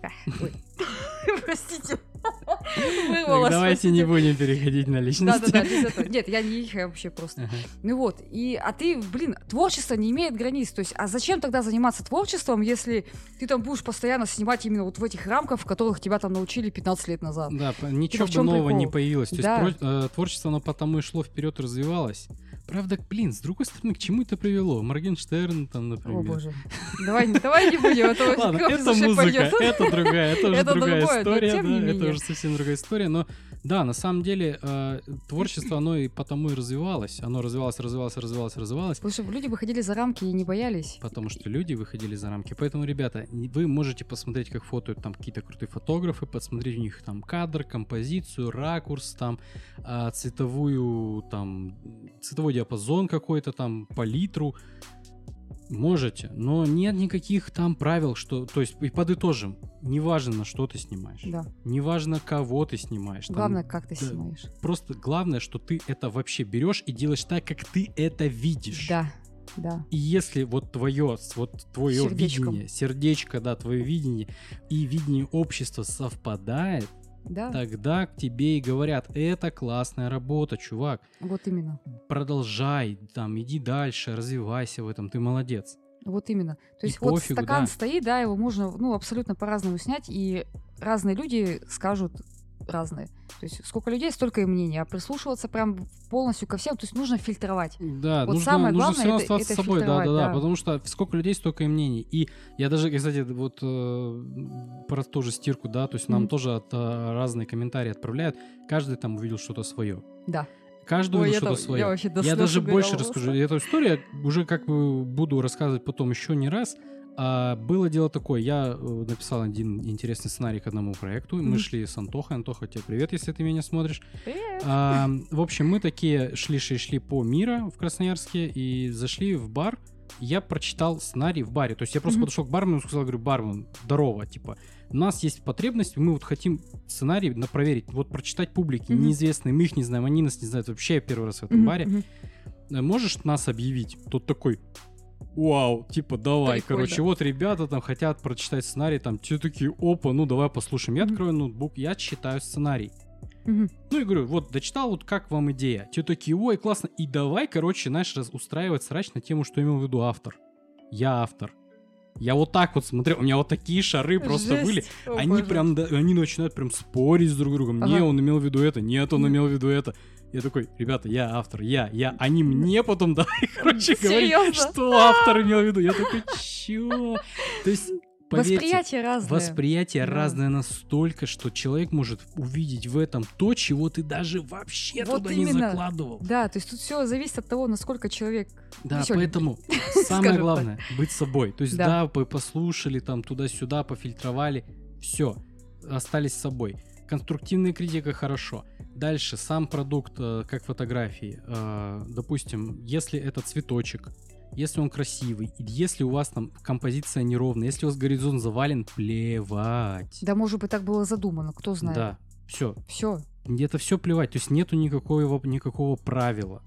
Простите. Так, давайте не будем переходить на без этого. Нет, я не их, я вообще просто. Ну вот, и, а ты, блин, творчество не имеет границ. То есть, а зачем тогда заниматься творчеством, если ты там будешь постоянно снимать именно вот в этих рамках, в которых тебя там научили 15 лет назад? Да, ничего бы нового не появилось. То есть, э, творчество, оно потому и шло вперед, развивалось. Правда, блин, с другой стороны, к чему это привело? Моргенштерн там, например. О боже. Давай, давай не будем, это Ладно, это музыка, это другая, это уже другая история, это уже совсем другая история, но да, на самом деле э, творчество, оно и потому и развивалось. Оно развивалось, развивалось, развивалось, развивалось. Потому что люди выходили за рамки и не боялись. Потому что люди выходили за рамки. Поэтому, ребята, вы можете посмотреть, как фотоют там какие-то крутые фотографы, посмотреть у них там кадр, композицию, ракурс, там э, цветовую, там цветовой диапазон какой-то, там палитру. Можете, но нет никаких там правил, что, то есть, и подытожим, неважно, на что ты снимаешь, да. неважно, кого ты снимаешь. Главное, там, как ты да, снимаешь. Просто главное, что ты это вообще берешь и делаешь так, как ты это видишь. Да, да. И если вот твое, вот твое Сердечком. видение, сердечко, да, твое видение и видение общества совпадает, да. тогда к тебе и говорят, это классная работа, чувак. Вот именно. Продолжай, там, иди дальше, развивайся в этом, ты молодец. Вот именно. То есть и вот пофигу, стакан да. стоит, да, его можно, ну, абсолютно по-разному снять, и разные люди скажут разные. То есть сколько людей, столько и мнений. А прислушиваться прям полностью ко всем, то есть нужно фильтровать. Да, вот нужно, самое нужно главное все это, это собой, да, да, да, потому что сколько людей, столько и мнений. И я даже, кстати, вот э, про ту же стирку, да, то есть нам mm-hmm. тоже от, э, разные комментарии отправляют. Каждый там увидел что-то свое. Да. Каждый увидел что-то свое. Я, я даже больше расскажу. Эту историю уже как бы буду рассказывать потом еще не раз. А, было дело такое, я э, написал один интересный сценарий к одному проекту. Mm-hmm. Мы шли с Антохой. Антоха, тебе привет, если ты меня смотришь. Привет. А, в общем, мы такие шли-шли-шли по мира в Красноярске и зашли в бар. Я прочитал сценарий в баре. То есть я просто mm-hmm. подошел к бармену и сказал, говорю, бармен, здорово, типа, у нас есть потребность, мы вот хотим сценарий на проверить, вот прочитать публике, mm-hmm. неизвестные, мы их не знаем, они нас не знают, вообще я первый раз в этом mm-hmm. баре. Можешь нас объявить? Тот такой, вау, типа, давай, Прикольно. короче, вот ребята там хотят прочитать сценарий, там, те такие, опа, ну давай послушаем. Я mm-hmm. открою ноутбук, я читаю сценарий. Mm-hmm. Ну и говорю, вот, дочитал, вот как вам идея? Те такие, ой, классно. И давай, короче, знаешь, раз устраивать срач на тему, что имел в виду автор. Я автор. Я вот так вот смотрел, у меня вот такие шары просто Жесть. были. О, они боже. прям, да, они начинают прям спорить с друг другом. Ага. Не, он имел в виду это, нет, он имел в виду это. Я такой, ребята, я автор, я, я. Они мне потом давай, короче, говорить, что автор имел в виду. Я такой, чё? То есть Поверьте, восприятие разное. Восприятие да. разное настолько, что человек может увидеть в этом то, чего ты даже вообще вот туда именно. не закладывал. Да, то есть тут все зависит от того, насколько человек. Да, весёлый. поэтому самое главное быть собой. То есть да, да послушали там туда-сюда, пофильтровали, все, остались с собой. Конструктивная критика хорошо. Дальше сам продукт, э, как фотографии. Э, допустим, если это цветочек, если он красивый, если у вас там композиция неровная, если у вас горизонт завален, плевать. Да, может быть, так было задумано, кто знает. Да, все. Все. Это все плевать, то есть нету никакого, никакого правила.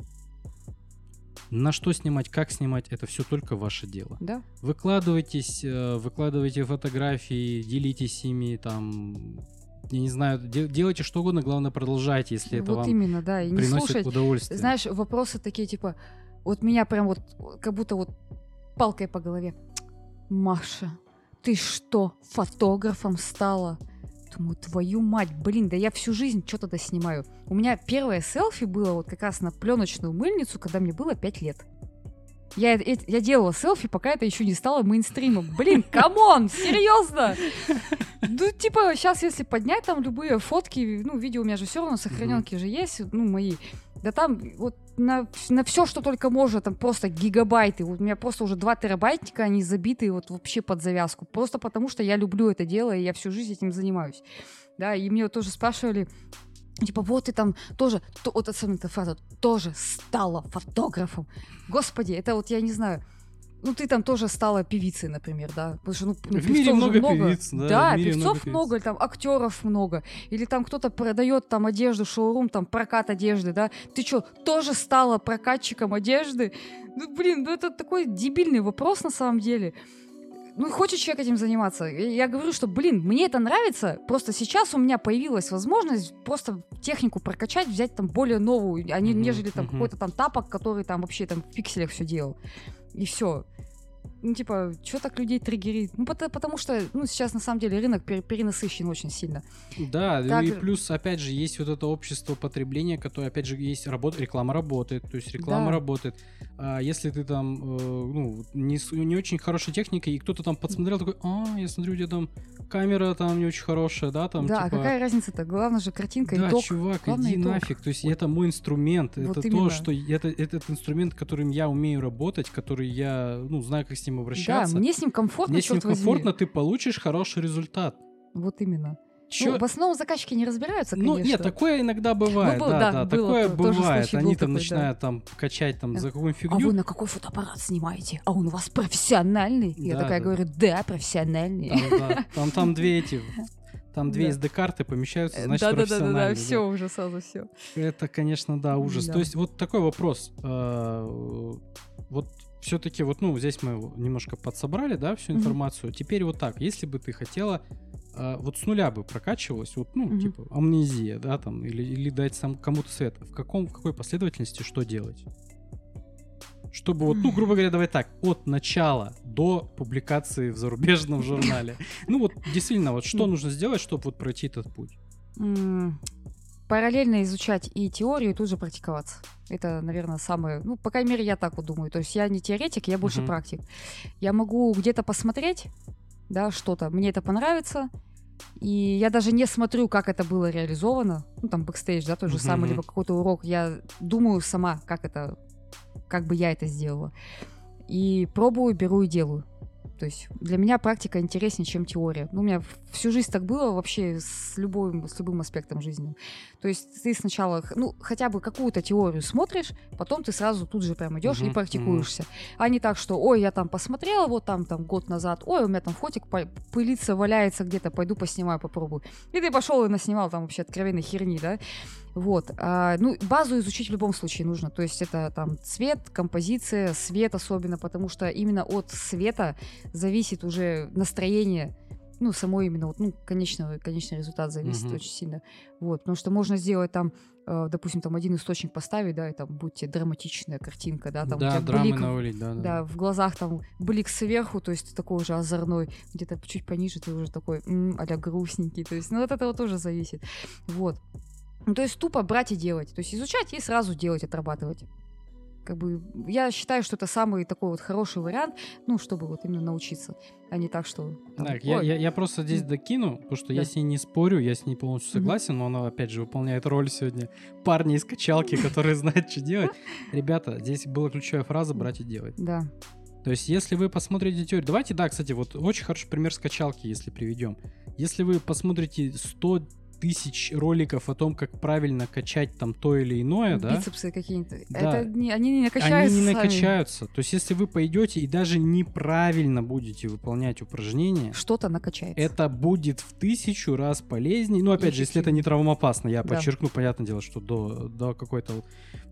На что снимать, как снимать, это все только ваше дело. Да. Выкладывайтесь, э, выкладывайте фотографии, делитесь ими, там, я не знаю, делайте что угодно, главное продолжайте, если вот это вам именно, да, и не приносит слушать, удовольствие. Знаешь, вопросы такие типа, вот меня прям вот, как будто вот палкой по голове. Маша, ты что, фотографом стала? Думаю, твою мать, блин, да я всю жизнь что тогда снимаю. У меня первое селфи было вот как раз на пленочную мыльницу, когда мне было 5 лет. Я, я делала селфи, пока это еще не стало мейнстримом. Блин, come on, серьезно? Ну, типа, сейчас, если поднять там любые фотки, ну, видео у меня же все равно сохраненки же есть, ну, мои. Да там вот на, на все, что только можно, там просто гигабайты. Вот у меня просто уже 2 терабайтика, они забиты вот вообще под завязку. Просто потому, что я люблю это дело, и я всю жизнь этим занимаюсь. Да, и мне вот тоже спрашивали, Типа, вот ты там тоже, то, вот особенно эта фраза, тоже стала фотографом. Господи, это вот я не знаю. Ну, ты там тоже стала певицей, например, да? Потому что, ну, ну в мире много, много певиц, да. Да, певцов много, много, там актеров много. Или там кто-то продает там одежду, шоурум, там прокат одежды, да? Ты что, тоже стала прокатчиком одежды? Ну, блин, ну это такой дебильный вопрос на самом деле ну, хочет человек этим заниматься. Я говорю, что, блин, мне это нравится, просто сейчас у меня появилась возможность просто технику прокачать, взять там более новую, а не, mm-hmm. нежели там mm-hmm. какой-то там тапок, который там вообще там в пикселях все делал. И все ну, типа, что так людей триггерит? Ну, потому, потому что, ну, сейчас на самом деле рынок перенасыщен очень сильно. Да, так... и плюс, опять же, есть вот это общество потребления, которое, опять же, есть работа, реклама работает, то есть реклама да. работает. А если ты там, э, ну, не, не очень хорошей техникой, и кто-то там подсмотрел, такой, а, я смотрю, у тебя там камера там не очень хорошая, да, там, Да, типа... а какая разница-то? Главное же картинка, да, итог. чувак, Главное иди итог. нафиг, то есть это мой инструмент, вот это именно. то, что, это, этот инструмент, которым я умею работать, который я, ну, знаю, как с ним обращаться. Да, мне с ним комфортно, Мне с ним комфортно, возьми. ты получишь хороший результат. Вот именно. Чё? Ну, в основном заказчики не разбираются, конечно. Ну, нет, такое иногда бывает, ну, да, да, да такое было, бывает. Они там такой, начинают да. там качать там да. за какую-нибудь фигню. А вы на какой фотоаппарат снимаете? А он у вас профессиональный? Да, Я такая да. говорю, да, профессиональный. Там, да. там, там две эти там две да. SD-карты помещаются, значит, да, профессионально. Да, да, да, все уже сразу все. Это, конечно, да, ужас. Да. То есть вот такой вопрос. А, вот все-таки вот, ну, здесь мы немножко подсобрали, да, всю информацию. Mm-hmm. Теперь вот так, если бы ты хотела э, вот с нуля бы прокачивалась, вот, ну, mm-hmm. типа амнезия, да, там, или, или дать сам кому-то совет, в каком, в какой последовательности что делать? Чтобы вот, ну, грубо говоря, давай так, от начала до публикации в зарубежном журнале. Ну вот, действительно, вот что нужно сделать, чтобы вот пройти этот путь? Параллельно изучать и теорию, и тут же практиковаться. Это, наверное, самое... Ну, по крайней мере, я так вот думаю. То есть я не теоретик, я больше uh-huh. практик. Я могу где-то посмотреть, да, что-то, мне это понравится, и я даже не смотрю, как это было реализовано. Ну, там, бэкстейдж, да, тот же uh-huh. самый, либо какой-то урок. Я думаю сама, как это... Как бы я это сделала. И пробую, беру и делаю. То есть для меня практика интереснее, чем теория. Ну, у меня всю жизнь так было вообще с любым, с любым аспектом жизни. То есть ты сначала, ну, хотя бы какую-то теорию смотришь, потом ты сразу тут же прям идешь uh-huh, и практикуешься. Uh-huh. А не так, что, ой, я там посмотрела вот там, там год назад, ой, у меня там фотик пылится, валяется где-то, пойду поснимаю, попробую. И ты пошел и наснимал там вообще откровенной херни, да? Вот. А, ну, базу изучить в любом случае нужно. То есть это там цвет, композиция, свет особенно, потому что именно от света зависит уже настроение ну, самой именно вот, ну, конечного, конечный результат зависит mm-hmm. очень сильно. Вот, потому что можно сделать там, э, допустим, там один источник поставить, да, и там будет тебе драматичная картинка, да, там да, у тебя блик, навалить, да, да, да, в глазах там блик сверху, то есть ты такой уже озорной, где-то чуть пониже ты уже такой, м-м, а грустненький, то есть, ну, от этого тоже зависит. Вот. Ну, то есть тупо брать и делать. То есть изучать и сразу делать, отрабатывать как бы я считаю, что это самый такой вот хороший вариант, ну, чтобы вот именно научиться, а не так, что... Там, так, я, я, я просто здесь докину, потому что да. я с ней не спорю, я с ней полностью согласен, но она, опять же, выполняет роль сегодня парня из качалки, который знает, что делать. Ребята, здесь была ключевая фраза «брать и делать». Да. То есть, если вы посмотрите теорию... Давайте, да, кстати, вот очень хороший пример скачалки, если приведем. Если вы посмотрите 100 тысяч роликов о том, как правильно качать там то или иное, да? Бицепсы какие-то. Да. Это не, они не накачаются Они не сами. накачаются. То есть, если вы пойдете и даже неправильно будете выполнять упражнения... Что-то накачается. Это будет в тысячу раз полезнее. Ну, опять и же, если это не травмоопасно, я да. подчеркну, понятное дело, что до, до какой-то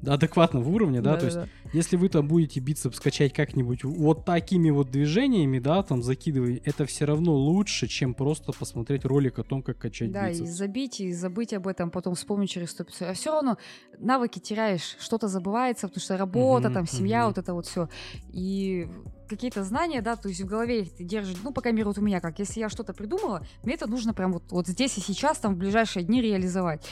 до адекватного уровня, да, да то да, есть, да. если вы там будете бицепс качать как-нибудь вот такими вот движениями, да, там закидывая, это все равно лучше, чем просто посмотреть ролик о том, как качать да, бицепс. Да, и забить забить и забыть об этом, потом вспомнить через 100 500. А все равно навыки теряешь, что-то забывается, потому что работа, uh-huh, там, семья, uh-huh. вот это вот все. И какие-то знания, да, то есть в голове их ты держишь, ну, пока мере вот у меня как, если я что-то придумала, мне это нужно прям вот, вот здесь и сейчас, там, в ближайшие дни реализовать.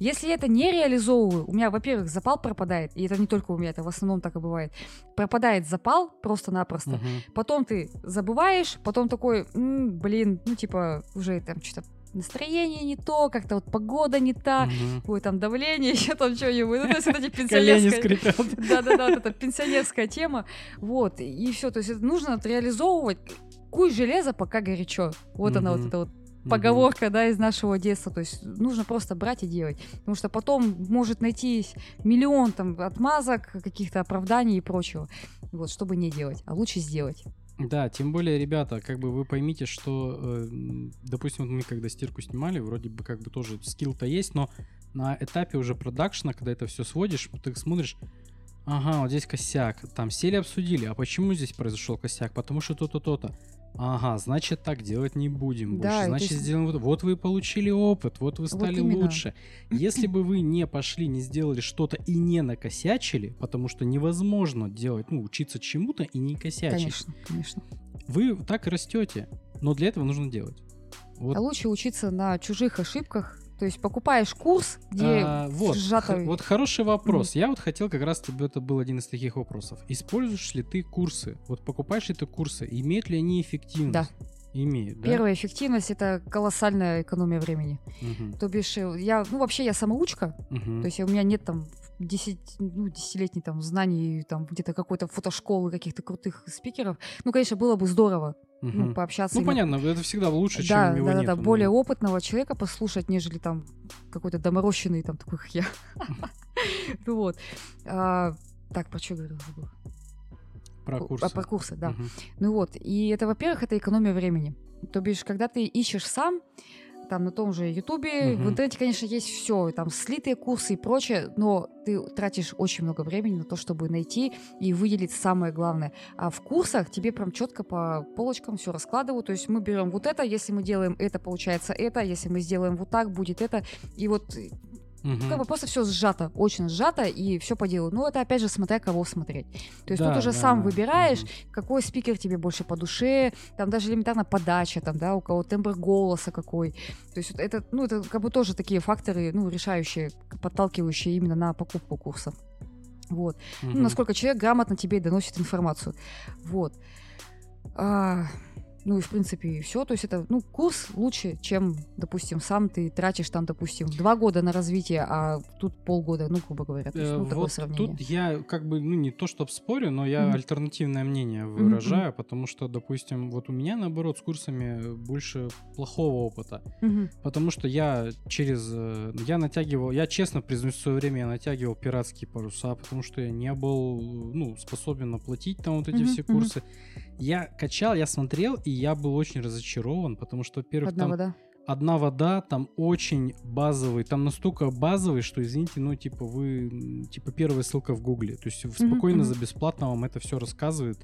Если я это не реализовываю, у меня, во-первых, запал пропадает, и это не только у меня, это в основном так и бывает. Пропадает запал просто-напросто. Uh-huh. Потом ты забываешь, потом такой, м-м, блин, ну, типа, уже там что-то настроение не то, как-то вот погода не та, угу. ой, там давление, еще там что-нибудь. Ну, то есть вот эти пенсионерская... Да-да-да, вот эта пенсионерская тема. Вот, и все. То есть это нужно реализовывать. Куй железо, пока горячо. Вот она, вот эта вот поговорка, да, из нашего детства. То есть нужно просто брать и делать. Потому что потом может найти миллион там отмазок, каких-то оправданий и прочего. Вот, чтобы не делать. А лучше сделать. Да, тем более, ребята, как бы вы поймите, что, э, допустим, мы когда стирку снимали, вроде бы как бы тоже скилл-то есть, но на этапе уже продакшена, когда это все сводишь, ты смотришь, ага, вот здесь косяк, там сели обсудили, а почему здесь произошел косяк? Потому что то-то, то-то. Ага, значит, так делать не будем больше. Да, значит, есть... сделаем вот. Вот вы получили опыт, вот вы стали вот лучше. Если бы вы не пошли, не сделали что-то и не накосячили, потому что невозможно делать, ну, учиться чему-то и не косячить. Конечно, конечно. Вы так растете, но для этого нужно делать. Вот. А лучше учиться на чужих ошибках, то есть покупаешь курс, где а, вот, сжато... вот хороший вопрос. Mm. Я вот хотел как раз тебе это был один из таких вопросов. Используешь ли ты курсы? Вот покупаешь ли ты курсы? Имеют ли они эффективность? Да. Имеют, да? Первая эффективность это колоссальная экономия времени. Угу. То бишь, э, я, ну вообще я самоучка, угу. то есть у меня нет там 10, ну, десятилетней там знаний, там где-то какой-то фотошколы каких-то крутых спикеров. Ну, конечно, было бы здорово угу. ну, пообщаться. Ну, понятно, это всегда лучше, да, чем его да, нет. Да, да, более опытного человека послушать, нежели там какой-то доморощенный там такой, как я. Ну вот. А, так, про что говорил? Про курсы. Про курсы, да. Ну вот, и это, во-первых, это экономия времени. То бишь, когда ты ищешь сам, там на том же Ютубе, угу. в интернете, конечно, есть все, там слитые курсы и прочее, но ты тратишь очень много времени на то, чтобы найти и выделить самое главное. А в курсах тебе прям четко по полочкам все раскладывают. То есть мы берем вот это, если мы делаем это, получается это, если мы сделаем вот так, будет это. И вот Угу. Как бы просто все сжато, очень сжато, и все по делу. Ну, это опять же, смотря кого смотреть. То есть да, тут уже да, сам да. выбираешь, угу. какой спикер тебе больше по душе, там даже элементарно подача, там, да, у кого тембр голоса какой. То есть это, ну, это как бы тоже такие факторы, ну, решающие, подталкивающие именно на покупку курса. Вот. Угу. Ну, насколько человек грамотно тебе доносит информацию. Вот. А, ну и, в принципе, и все. То есть это, ну, курс лучше, чем, допустим, сам ты тратишь там, допустим, два года на развитие, а тут полгода, ну, грубо говоря. То есть, ну, э, такое вот сравнение. Тут я как бы, ну, не то, чтобы спорю, но я mm-hmm. альтернативное мнение выражаю, mm-hmm. потому что, допустим, вот у меня, наоборот, с курсами больше плохого опыта. Mm-hmm. Потому что я через... Э, я натягивал... Я честно признаюсь, в свое время я натягивал пиратские паруса, потому что я не был, ну, способен оплатить там вот эти mm-hmm. все курсы. Mm-hmm. Я качал, я смотрел, и я был очень разочарован, потому что, во-первых, одна там вода. одна вода, там очень базовый, там настолько базовый, что, извините, ну, типа, вы, типа, первая ссылка в Гугле. То есть спокойно mm-hmm. за бесплатно вам это все рассказывает.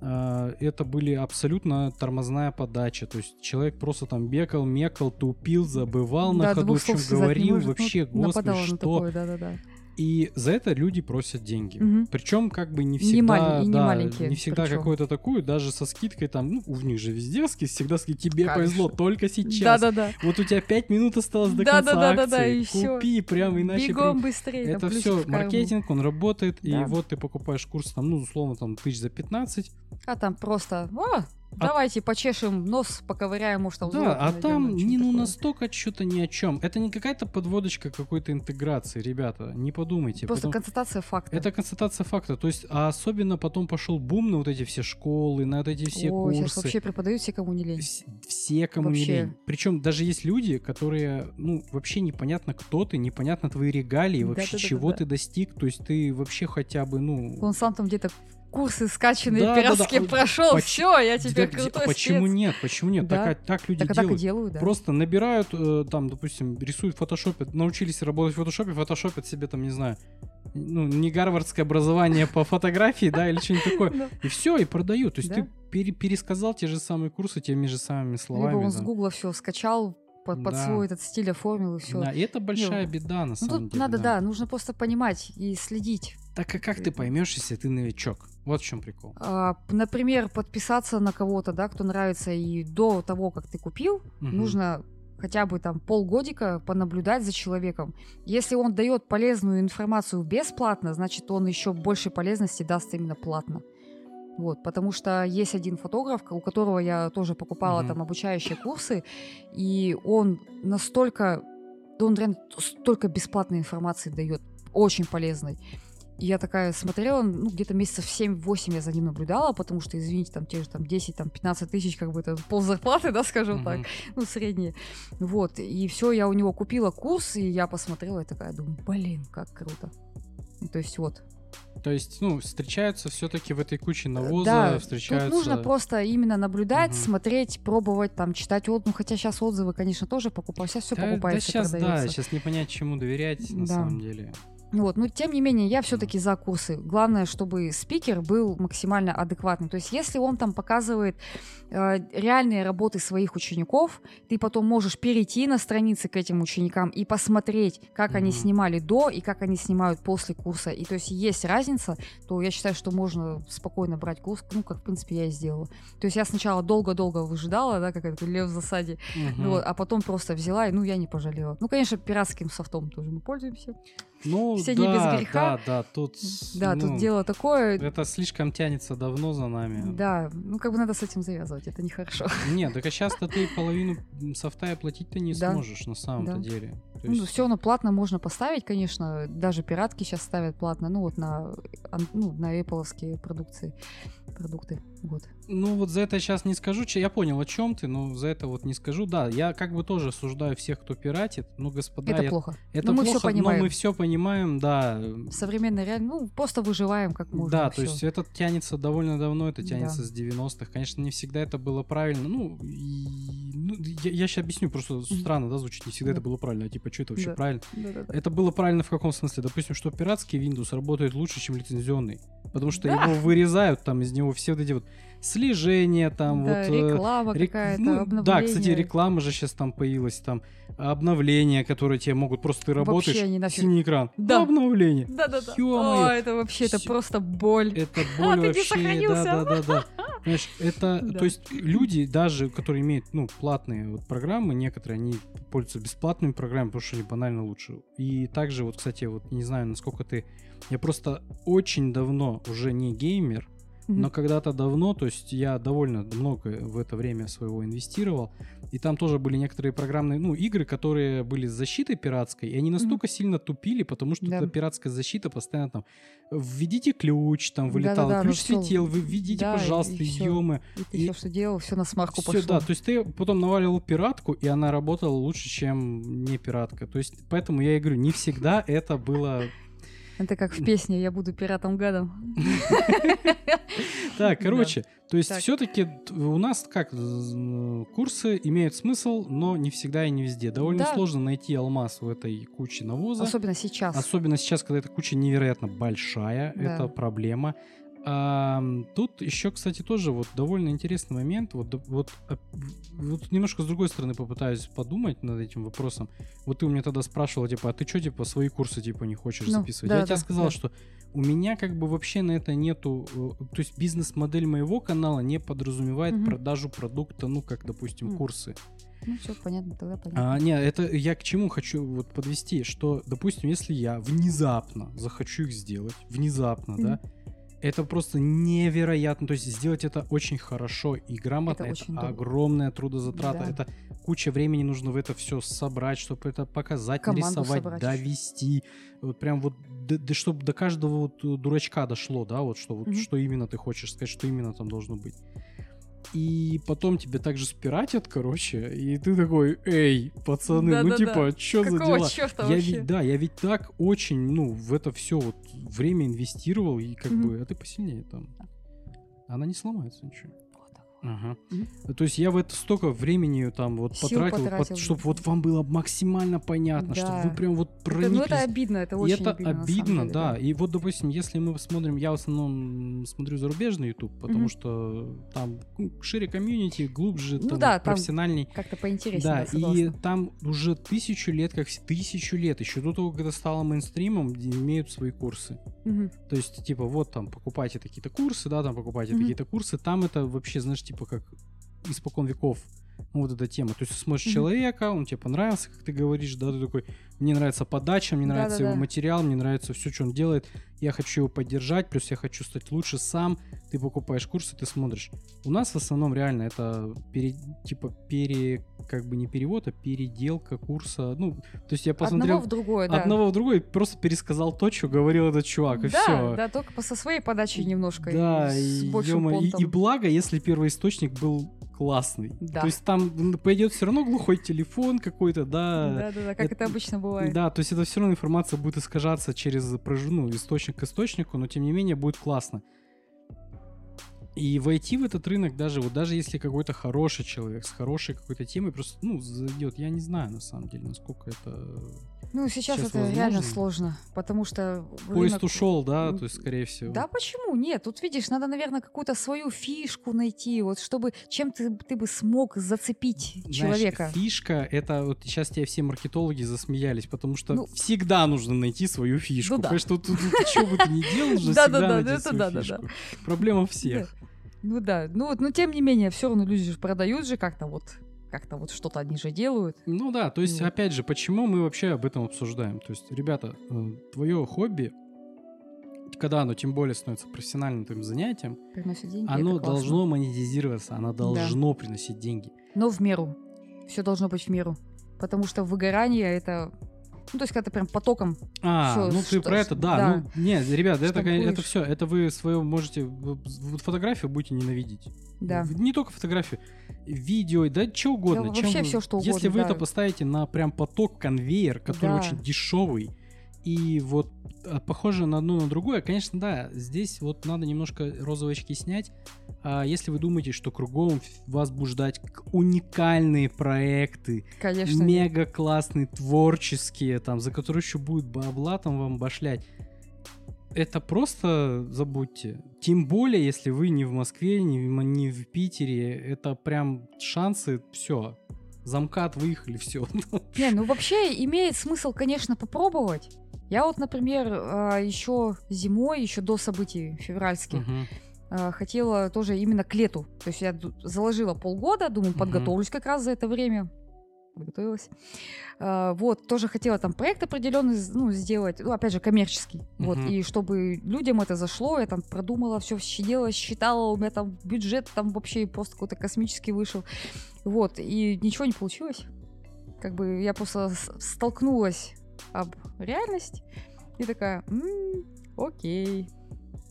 а, это были абсолютно тормозная подача. То есть человек просто там бегал, мекал, тупил, забывал да, на ходу, о чем говорил. Вообще, ну, господи, что... Такое, да, да, да. И за это люди просят деньги. Угу. Причем как бы не всегда, не, мал... да, не, маленькие, не всегда какую-то такую, даже со скидкой там, ну, у них же везде скид, всегда скид, тебе Конечно. повезло только сейчас. Да-да-да. Вот у тебя 5 минут осталось до конца да, да, акции. Да, да, да, и Купи, все. прям иначе. Бегом прям... быстрее. Это все маркетинг, он работает, да. и вот ты покупаешь курс там, ну, условно, там, тысяч за 15. А там просто, о. Давайте почешем нос, поковыряем, может, там Да, а там не ну настолько что-то ни о чем. Это не какая-то подводочка какой-то интеграции, ребята, не подумайте. Просто потом... констатация факта. Это констатация факта. То есть, а особенно потом пошел бум на вот эти все школы, на вот эти все О, курсы. сейчас вообще преподают все, кому не лень. Все, кому вообще. не лень. Причем даже есть люди, которые, ну, вообще непонятно, кто ты, непонятно твои регалии, вообще да, да, чего да, да. ты достиг. То есть ты вообще хотя бы, ну... Он сам там где-то курсы скачанные да, пиратские да, да. прошел, Поч... все, я теперь да, крутой Почему спец. нет? Почему нет? Да. Так, так люди так, делают. Так и делают да. Просто набирают, э, там, допустим, рисуют в фотошопе, научились работать в фотошопе, фотошопят себе там, не знаю, ну, не гарвардское образование по фотографии, да, или что-нибудь такое. И все, и продают. То есть ты пересказал те же самые курсы теми же самыми словами. Либо он с гугла все скачал, под, под да. свой этот стиль оформил и все. Да, и это большая ну, беда на ну, самом тут деле. Надо, да. да, нужно просто понимать и следить. Так а как ты поймешь, если ты новичок? Вот в чем прикол. А, например, подписаться на кого-то, да, кто нравится, и до того, как ты купил, угу. нужно хотя бы там полгодика понаблюдать за человеком. Если он дает полезную информацию бесплатно, значит, он еще больше полезности даст именно платно. Вот, потому что есть один фотограф, у которого я тоже покупала mm-hmm. там обучающие курсы, и он настолько, он реально столько бесплатной информации дает, очень полезной. Я такая смотрела, ну, где-то месяцев 7-8 я за ним наблюдала, потому что, извините, там те же там 10, там 15 тысяч, как бы это пол зарплаты, да, скажем mm-hmm. так, ну, средние. Вот, и все, я у него купила курс, и я посмотрела и такая, думаю, блин, как круто. То есть вот, то есть, ну, встречаются все-таки в этой куче навоза, да, встречаются... Тут нужно просто именно наблюдать, угу. смотреть, пробовать, там, читать отзывы. Ну, хотя сейчас отзывы, конечно, тоже покупают. Сейчас все да, покупается, да, сейчас, продается. Да, сейчас не понять, чему доверять, на да. самом деле. Вот, но тем не менее, я все-таки за курсы. Главное, чтобы спикер был максимально адекватный. То есть, если он там показывает э, реальные работы своих учеников, ты потом можешь перейти на страницы к этим ученикам и посмотреть, как mm-hmm. они снимали до и как они снимают после курса. И то есть, есть разница, то я считаю, что можно спокойно брать курс, ну, как, в принципе, я и сделала. То есть, я сначала долго-долго выжидала, да, как это лев в засаде, mm-hmm. вот, а потом просто взяла, и, ну, я не пожалела. Ну, конечно, пиратским софтом тоже мы пользуемся. Ну, Все да, не без греха. Да, да, тут... Да, ну, тут дело такое... Это слишком тянется давно за нами. Да, ну как бы надо с этим завязывать, это нехорошо. Нет, так а сейчас-то ты половину софта оплатить ты не да. сможешь на самом-то да. деле. То есть... Ну, все равно платно можно поставить, конечно, даже пиратки сейчас ставят платно, ну вот на, ну, на Apple продукции, продукты, вот. Ну вот за это сейчас не скажу, я понял, о чем ты, но за это вот не скажу. Да, я как бы тоже осуждаю всех, кто пиратит, ну, господа... Это я... плохо. Это но плохо, мы все понимаем. но мы все понимаем, да. Современная реально, ну, просто выживаем как можно. Да, то есть это тянется довольно давно, это тянется да. с 90-х. Конечно, не всегда это было правильно. Ну, и, ну я, я сейчас объясню, просто странно, да, звучит, не всегда да. это было правильно. А типа, что это вообще да. правильно? Да, да, да. Это было правильно в каком смысле? Допустим, что пиратский Windows работает лучше, чем лицензионный. Потому что да. его вырезают, там из него все вот эти вот слежение там да, вот э, реклама рек... какая-то ну, обновление. да кстати реклама же сейчас там появилась там обновления которые тебе могут просто ты работаешь вообще нафиг... синий экран да. обновление. Да да да О, это вообще это просто боль. это боль а, вообще да да да да Знаешь, это, да. то есть люди даже, которые имеют, ну, платные вот программы, некоторые, они пользуются бесплатными программами, потому что они банально лучше. И также вот, кстати, вот не знаю, насколько ты... Я просто очень давно уже не геймер, но когда-то давно, то есть я довольно много в это время своего инвестировал, и там тоже были некоторые программные, ну, игры, которые были с защитой пиратской, и они настолько mm-hmm. сильно тупили, потому что да. эта пиратская защита постоянно там введите ключ, там вылетал, да, да, ключ ну, слетел, вы введите, да, пожалуйста, идиомы. И ты и... все, что делал, все на смарку все, пошло. да, то есть ты потом наваливал пиратку, и она работала лучше, чем не пиратка. То есть поэтому я и говорю, не всегда это было это как в песне «Я буду пиратом-гадом». Так, короче, то есть все-таки у нас как курсы имеют смысл, но не всегда и не везде. Довольно сложно найти алмаз в этой куче навоза. Особенно сейчас. Особенно сейчас, когда эта куча невероятно большая, это проблема. А, тут еще, кстати, тоже вот довольно интересный момент. Вот, вот, а, вот немножко с другой стороны попытаюсь подумать над этим вопросом. Вот ты у меня тогда спрашивал, типа, а ты что, типа, свои курсы, типа, не хочешь ну, записывать? Да, Я да, тебе сказал, да. что у меня как бы вообще на это нету... Э, то есть бизнес-модель моего канала не подразумевает угу. продажу продукта, ну, как, допустим, угу. курсы. Ну, все понятно, тогда понятно. А, не, это я к чему хочу вот подвести, что, допустим, если я внезапно захочу их сделать, внезапно, mm да, это просто невероятно. То есть сделать это очень хорошо и грамотно. Это, это огромная трудозатрата. Да. Это куча времени нужно в это все собрать, чтобы это показать, Команду нарисовать, собрать. довести. Вот прям вот, да, да, чтобы до каждого вот дурачка дошло, да, вот что, вот, mm что именно ты хочешь сказать, что именно там должно быть и потом тебе также спиратят, короче, и ты такой, эй, пацаны, да, ну да, типа, да. что за дела? я вообще? ведь, да, я ведь так очень, ну, в это все вот время инвестировал, и как mm-hmm. бы, а ты посильнее там. Она не сломается ничего. Ага. Mm-hmm. То есть я в это столько времени там вот Сил потратил, потратил под, чтобы вот вам было максимально понятно, да. чтобы вы прям вот прониклись. Это, ну это обидно, это очень и это обидно. обидно, деле, да. да. И вот, допустим, если мы смотрим, я в основном смотрю зарубежный YouTube, потому mm-hmm. что там шире комьюнити, глубже, ну, там, да, профессиональней. Как-то поинтереснее. Да, и там уже тысячу лет, как тысячу лет, еще до того, когда стало мейнстримом, имеют свои курсы. Mm-hmm. То есть, типа, вот там покупайте такие-то курсы, да, там покупайте mm-hmm. такие-то курсы, там это вообще, знаешь, типа типа как испокон веков вот эта тема. То есть ты смотришь mm-hmm. человека, он тебе понравился, как ты говоришь, да, ты такой, мне нравится подача, мне нравится Да-да-да. его материал, мне нравится все, что он делает, я хочу его поддержать, плюс я хочу стать лучше сам, ты покупаешь курсы, ты смотришь. У нас в основном реально это пере, типа пере, как бы не перевод, а переделка курса, ну, то есть я посмотрел... Одного в другое, да. Одного в другое, просто пересказал то, что говорил этот чувак, и да, все. Да, только со своей подачей немножко. Да, и, с и, и, и благо, если первый источник был классный. Да. То есть там пойдет все равно глухой телефон какой-то, да. Да, да, да, как это, это обычно бывает. Да, то есть это все равно информация будет искажаться через ну, источник к источнику, но тем не менее будет классно. И войти в этот рынок даже, вот даже если какой-то хороший человек с хорошей какой-то темой просто, ну, зайдет, я не знаю на самом деле, насколько это ну, сейчас, сейчас это возможно? реально сложно, потому что... Поезд рынок... ушел, да, то есть, скорее всего. Да, почему? Нет, тут, видишь, надо, наверное, какую-то свою фишку найти, вот, чтобы чем ты, ты бы смог зацепить Знаешь, человека. фишка, это вот сейчас тебе все маркетологи засмеялись, потому что ну, всегда нужно найти свою фишку. Ну, да. Потому что тут, что бы ты ни делал, уже всегда найти свою фишку. Проблема всех. Ну да, ну вот, но тем не менее, все равно люди же продают же как-то вот как-то вот что-то они же делают. Ну да, то есть, вот. опять же, почему мы вообще об этом обсуждаем? То есть, ребята, э, твое хобби, когда оно тем более становится профессиональным твоим занятием, деньги, оно должно монетизироваться, оно должно да. приносить деньги. Но в меру. Все должно быть в меру. Потому что выгорание это ну, то есть, когда ты прям потоком. А, всё, ну ты про это, да. да. Ну, нет, ребят, это, это все. Это вы свое можете. Вот фотографию будете ненавидеть. Да. Не только фотографию, видео, да, что угодно. Да, вообще все, что угодно. Если вы да. это поставите на прям поток, конвейер, который да. очень дешевый, и вот а, похоже на одно на другое, конечно, да, здесь вот надо немножко розовые очки снять. А если вы думаете, что кругом вас будут ждать уникальные проекты, конечно, мега классные, творческие, там, за которые еще будет бабла там вам башлять, это просто забудьте. Тем более, если вы не в Москве, не в, не в Питере, это прям шансы, все, замкат выехали, все. Не, ну вообще имеет смысл, конечно, попробовать. Я вот, например, а, еще зимой, еще до событий февральских, uh-huh. хотела тоже именно к лету. То есть я заложила полгода, думаю, подготовлюсь uh-huh. как раз за это время подготовилась. А, вот, тоже хотела там проект определенный, ну, сделать, ну, опять же, коммерческий. Uh-huh. Вот, и чтобы людям это зашло, я там продумала, все сидела, считала, у меня там бюджет там вообще просто какой-то космический вышел. Вот, и ничего не получилось. Как бы я просто столкнулась об реальность и такая, м-м, окей.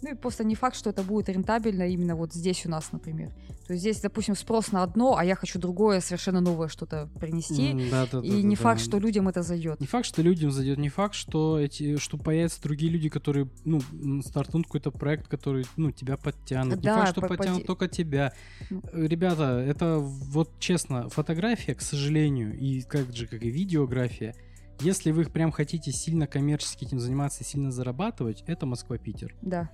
Ну и просто не факт, что это будет рентабельно именно вот здесь у нас, например. То есть здесь, допустим, спрос на одно, а я хочу другое, совершенно новое что-то принести. Mm, да, да, и да, не да, факт, да. что людям это зайдет. Не факт, что людям зайдет, не факт, что эти, что появятся другие люди, которые, ну, стартуют какой-то проект, который, ну, тебя подтянут. Да, не факт, что по- подтянут по- только тебя. Ну. Ребята, это вот честно, фотография, к сожалению, и как же, как и видеография, Если вы прям хотите сильно коммерчески этим заниматься и сильно зарабатывать, это Москва-Питер. Да.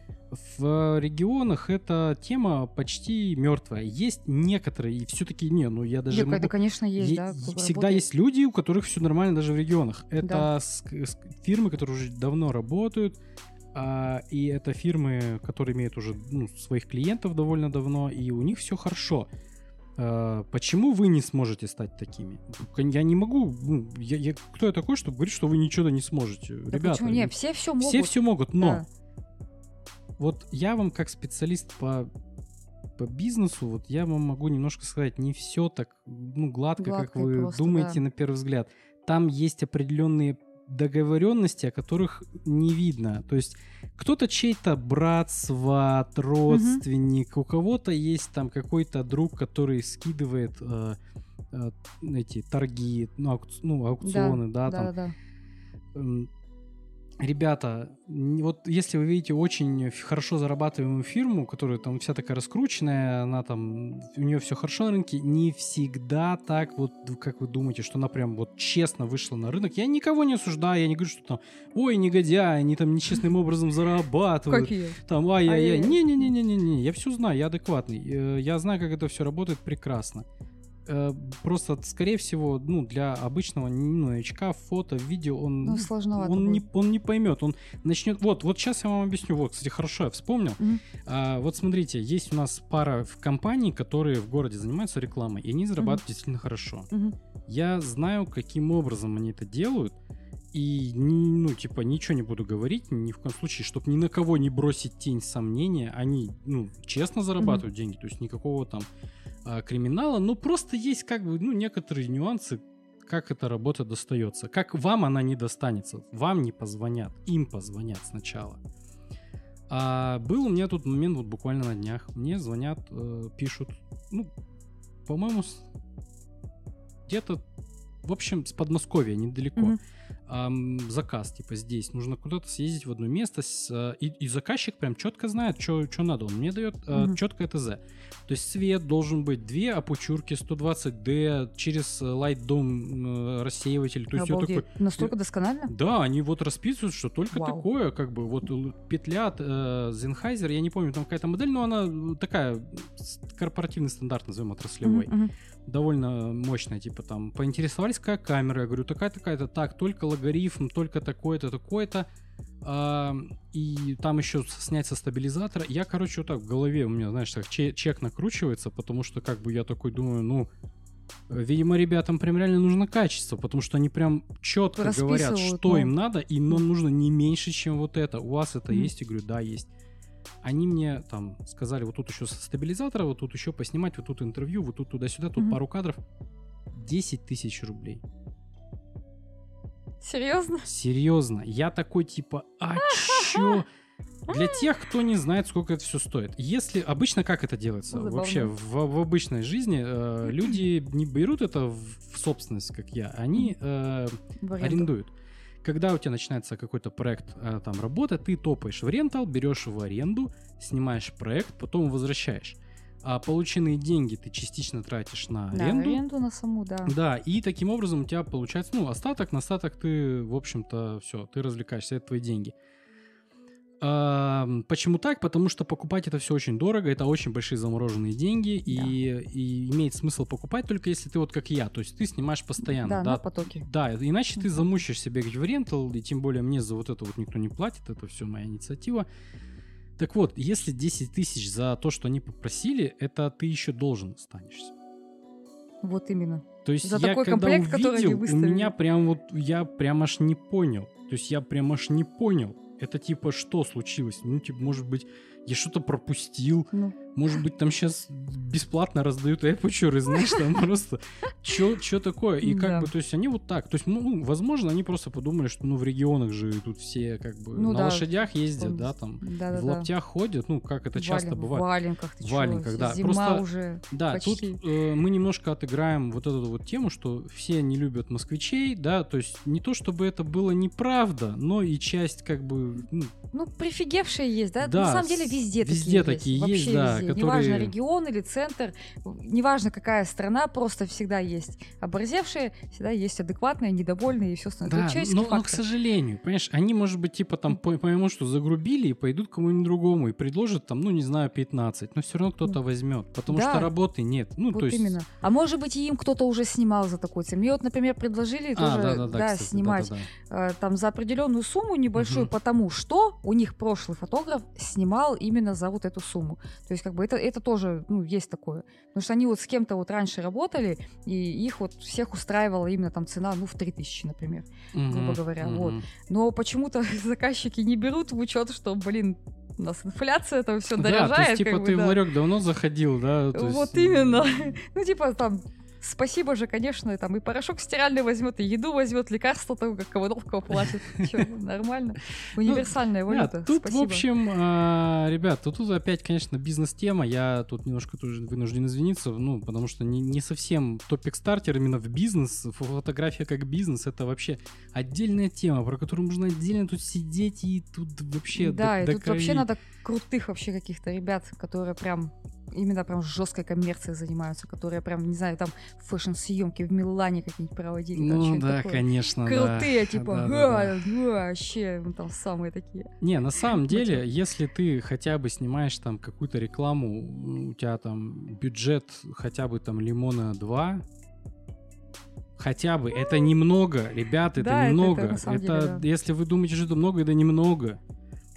В регионах эта тема почти мертвая. Есть некоторые, и все-таки не, ну я даже Нет, могу... это, конечно, есть, Е- да. Всегда работает. есть люди, у которых все нормально даже в регионах. Это Да. с- с- фирмы, которые уже давно работают, а, и это фирмы, которые имеют уже ну, своих клиентов довольно давно, и у них все хорошо. А, почему вы не сможете стать такими? Я не могу. ну, я, я- кто я такой, чтобы говорить, что вы ничего не сможете? Да Ребята, почему? Не, все все могут. все все могут, но Да. вот я вам как специалист по по бизнесу, вот я вам могу немножко сказать, не все так ну, гладко, как Гладко и вы просто, думаете да. на первый взгляд. Там есть определенные договоренности, о которых не видно. То есть кто-то чей-то брат, сват, родственник, у кого-то есть там какой-то друг, который скидывает э, э, эти торги, ну, аукц- ну, аукционы, да, там Да, да, да. Ребята, вот если вы видите очень хорошо зарабатываемую фирму, которая там вся такая раскрученная, она там, у нее все хорошо на рынке, не всегда так вот, как вы думаете, что она прям вот честно вышла на рынок. Я никого не осуждаю, я не говорю, что там, ой, негодяи, они там нечестным образом зарабатывают. Какие? Там, ай-яй-яй. Ай-яй-яй. Не-не-не-не-не, я все знаю, я адекватный. Э, Я знаю, как это все работает прекрасно. Э, Просто, скорее всего, ну, для обычного ну, новичка фото, видео, он, Ну, сложновато он, не, он не поймет. Он начнет... Вот, вот сейчас я вам объясню. Вот, кстати, хорошо, я вспомнил. Мгм. А, вот смотрите, есть у нас пара в компаний, которые в городе занимаются рекламой, и они зарабатывают действительно хорошо. Мгм. Я знаю, каким образом они это делают, и, ну, типа, ничего не буду говорить, ни в коем случае, чтобы ни на кого не бросить тень сомнения. Они, ну, честно зарабатывают деньги, то есть никакого там а, криминала, но просто есть, как бы, ну, некоторые нюансы, как эта работа достается. Как вам она не достанется. Вам не позвонят, им позвонят сначала. А был у меня тут момент вот буквально на днях. Мне звонят, э, пишут, ну, по-моему, где-то, в общем, с Подмосковья, недалеко. Мгм. Ам, заказ, типа, здесь. Нужно куда-то съездить в одно место. с, э, и, и заказчик прям четко знает, что надо. Он мне дает Мгм. четкое ТЗ. То есть свет должен быть две опучурки 120D через э, Light Dome э, рассеиватель. То есть я такой, Настолько досконально? да, они вот расписывают, что только Вау. такое, как бы, вот петля э, Sennheiser, я не помню, там какая-то модель, но она э, такая, корпоративный стандарт, назовем, отраслевой. Мгм, мгм. Довольно мощная, типа там, поинтересовались, какая камера, я говорю, такая-такая-то, так, только логарифм, только такое-то, такое-то, А, и там еще снять со стабилизатора. Я, короче, вот так в голове у меня, знаешь, так че- чек накручивается, потому что как бы я такой думаю, ну, видимо, ребятам прям реально нужно качество, потому что они прям четко говорят, что ну. им надо, и нам нужно не меньше, чем вот это. У вас это Мгм. есть? Я говорю, да, есть. Они мне там сказали, вот тут еще со стабилизатора, вот тут еще поснимать, вот тут интервью, вот тут туда-сюда, тут Мгм. пару кадров. 10 тысяч рублей. Серьезно? Серьезно. Я такой типа, а чё? Для тех, кто не знает, сколько это все стоит. Если обычно как это делается? Забавно. Вообще в, в обычной жизни э, люди не берут это в, собственность, как я, они э, арендуют. Когда у тебя начинается какой-то проект, э, там работа, ты топаешь в рентал, берешь его в аренду, снимаешь проект, потом возвращаешь. А полученные деньги ты частично тратишь на Да, аренду. аренду на саму, да. Да, и таким образом у тебя получается, ну, остаток, на остаток ты, в общем-то, все, ты развлекаешься, это твои деньги. А, почему так? Потому что покупать это все очень дорого, это очень большие замороженные деньги, и, и имеет смысл покупать только если ты вот как я, то есть ты снимаешь постоянно. Да, Да, на потоке. да, иначе ты Мгм. замучишься бегать в рентал, и тем более мне за вот это вот никто не платит, это все моя инициатива. Так вот, если 10 тысяч за то, что они попросили, это ты еще должен останешься. Вот именно. То есть За я такой когда комплект, который они увидел, у меня прям вот, я прям аж не понял. То есть я прям аж не понял. Это типа что случилось? Ну, типа, может быть, я что-то пропустил. Ну, Может быть, там сейчас бесплатно раздают эпочеры, знаешь, там просто... Что такое? И как бы, то есть они вот так. То есть, ну, возможно, они просто подумали, что, ну, в регионах же тут все как бы Ну на лошадях ездят, да, там, в лаптях ходят, ну, как это часто В бывает. валенках, ты В валенках, да. Зима уже. Да, тут э, мы немножко отыграем вот эту вот тему, что все не любят москвичей, да, то есть не то чтобы это было неправда, но и часть как бы, ну, Ну, прифигевшие есть, да? На самом деле везде, везде такие, такие есть. да. Которые... Неважно, регион или центр, неважно, какая страна, просто всегда есть оборзевшие, всегда есть адекватные, недовольные и все остальное. Да, но, но, к сожалению, понимаешь, они, может быть, типа там поймут, что загрубили и пойдут кому-нибудь другому и предложат там, ну, не знаю, 15, но все равно кто-то возьмет, потому да. что работы нет. Ну, вот то есть... именно. А может быть, и им кто-то уже снимал за такой цену. Мне вот, например, предложили а, тоже да, да, да, да, кстати, снимать да, да, да. Там за определенную сумму небольшую, угу. потому что у них прошлый фотограф снимал именно за вот эту сумму. То есть, как бы это, это тоже, ну, есть такое. Потому что они вот с кем-то вот раньше работали, и их вот всех устраивала именно там цена, ну, в 3000, например, угу, грубо говоря. Угу. Вот. Но почему-то заказчики не берут в учет, что, блин, у нас инфляция, там все дорожает. Да, то есть, типа, как ты бы, в ларек давно заходил, да? То вот есть... именно. Ну, типа, там, Спасибо же, конечно, там и порошок стиральный возьмет, и еду возьмет, лекарства там, как Коваловка платит. Нормально. Ну, Универсальная валюта. Тут, в общем, а, ребят, тут опять, конечно, бизнес-тема. Я тут немножко тоже вынужден извиниться, ну, потому что не совсем топик-стартер именно в бизнес. Фотография как бизнес — это вообще отдельная тема, про которую можно отдельно тут сидеть и тут вообще Да, и тут вообще надо крутых вообще каких-то ребят, которые прям именно прям жесткой коммерцией занимаются, которые прям, не знаю, там фэшн-съемки в Милане какие-нибудь проводили. Ну да, такое. конечно, Крутые, да. типа, да, да, да. вообще, ну, там самые такие. Не, на самом деле, если ты хотя бы снимаешь там какую-то рекламу, у тебя там бюджет хотя бы там лимона 2, хотя бы, это немного, ребят, это да, немного. Это, это, это деле, да. если вы думаете, что это много, это немного.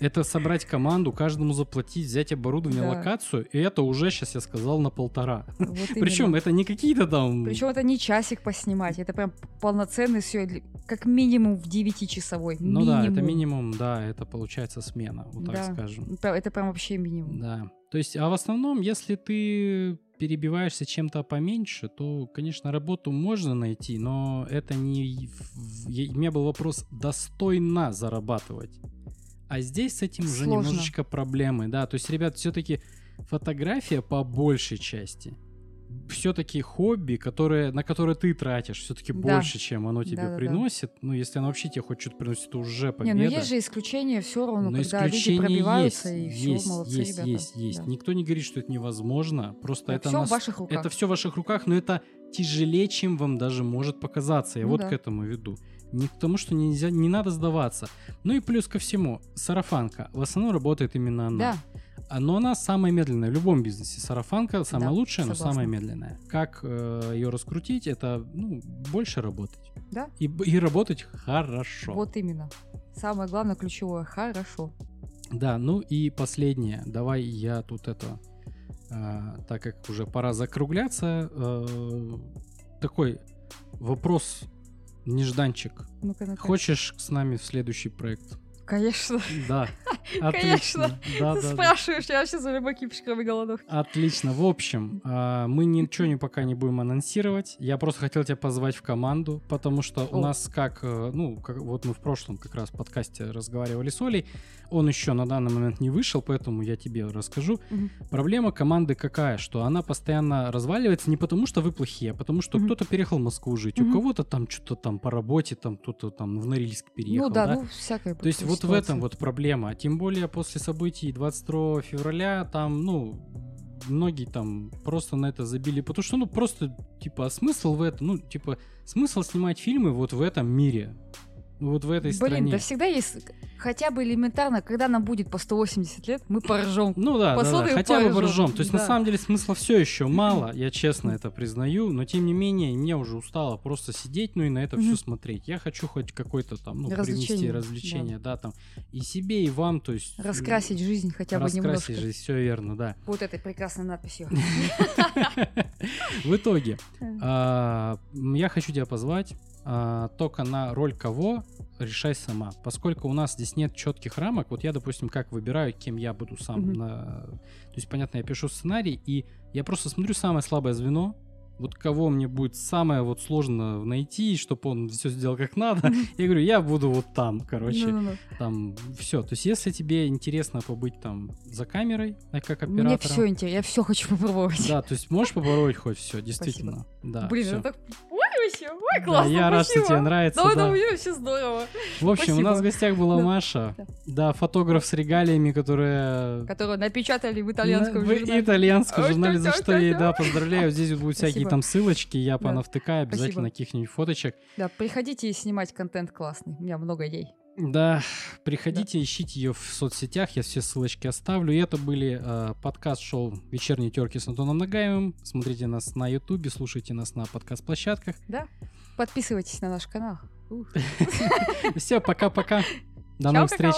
Это собрать команду, каждому заплатить, взять оборудование, да. локацию, и это уже, сейчас я сказал, на полтора. Вот Причем это не какие-то там... Причем это не часик поснимать, это прям полноценный все, как минимум в 9-часовой. Ну минимум. да, это минимум, да, это получается смена, вот да. так скажем. Это прям вообще минимум. Да. То есть, а в основном, если ты перебиваешься чем-то поменьше, то, конечно, работу можно найти, но это не... У меня был вопрос, достойно зарабатывать. А здесь с этим уже немножечко проблемы, да. То есть, ребят, все-таки фотография по большей части все-таки хобби, которое, на которое ты тратишь, все-таки да. больше, чем оно тебе да, приносит. Да. Ну, если оно вообще тебе хоть что-то приносит, то уже победа. Не, ну есть же исключения все равно, Но когда люди пробиваются есть, и есть, все, молодцы есть, ребята. Есть, есть, да. Никто не говорит, что это невозможно. Просто да, это все нас... в ваших руках. Это все в ваших руках, но это тяжелее, чем вам даже может показаться. Я ну, вот да. к этому веду. Не к тому, что нельзя, не надо сдаваться. Ну и плюс ко всему, сарафанка в основном работает именно она. Да. А, но она самая медленная в любом бизнесе. Сарафанка самая да, лучшая, согласна. но самая медленная. Как э, ее раскрутить, это ну, больше работать. Да. И, и работать хорошо. Вот именно. Самое главное, ключевое хорошо. Да, ну и последнее. Давай я тут это, э, так как уже пора закругляться, э, такой вопрос Нежданчик. Ну-ка. Хочешь с нами в следующий проект? Конечно. Да. Конечно. Да, Ты да, спрашиваешь, я вообще за любой кипишковый голодовки. Отлично. В общем, а, мы ничего не пока не будем анонсировать. Я просто хотел тебя позвать в команду, потому что у нас как, э, ну, как, вот мы в прошлом как раз подкасте разговаривали с Олей, он еще на данный момент не вышел, поэтому я тебе расскажу. Угу. Проблема команды какая, что она постоянно разваливается не потому, что вы плохие, а потому что угу. кто-то переехал в Москву жить, угу. у кого-то там что-то там по работе, там кто-то там в Норильск переехал. Ну да, да? ну всякое. То есть вот ситуация. в этом вот проблема. Тем более после событий 22 февраля там, ну, многие там просто на это забили, потому что, ну, просто, типа, а смысл в этом, ну, типа, смысл снимать фильмы вот в этом мире, вот в этой Блин, стране. да всегда есть хотя бы элементарно, когда нам будет по 180 лет, мы поржем. Ну да, да, да, хотя бы поржем. То есть да. на самом деле смысла все еще мало, я честно это признаю, но тем не менее мне уже устало просто сидеть, ну и на это все смотреть. Я хочу хоть какой-то там, ну, принести развлечение, да. да, там и себе, и вам, то есть... Раскрасить жизнь хотя бы раскрасить немножко. жизнь, все верно, да. Вот этой прекрасной надписью. В итоге, а, я хочу тебя позвать а, только на роль кого решай сама. Поскольку у нас здесь нет четких рамок, вот я, допустим, как выбираю, кем я буду сам. Mm-hmm. На... То есть, понятно, я пишу сценарий, и я просто смотрю самое слабое звено, вот кого мне будет самое вот сложно найти, чтобы он все сделал как надо, я говорю, я буду вот там, короче, там все. То есть, если тебе интересно побыть там за камерой, как оператор. Мне все интересно, я все хочу попробовать. Да, то есть можешь попробовать хоть все, действительно. Спасибо. Да. Блин, всё. это так вообще. Ой, классно, да, я рад, что тебе нравится. Да, да. да, вообще здорово. В общем, спасибо. у нас в гостях была да. Маша. Да. да, фотограф с регалиями, которая... Которую напечатали в итальянском На, журнале. В итальянском журнале, за что я ей, да, поздравляю. Здесь вот будут всякие там ссылочки, я понавтыкаю обязательно каких-нибудь фоточек. Да, приходите и снимать контент классный. У меня много идей. Да, приходите, да. ищите ее в соцсетях, я все ссылочки оставлю. И это были э, подкаст-шоу «Вечерние терки» с Антоном Нагаевым. Смотрите нас на ютубе, слушайте нас на подкаст-площадках. Да, подписывайтесь на наш канал. Все, пока-пока. До новых встреч.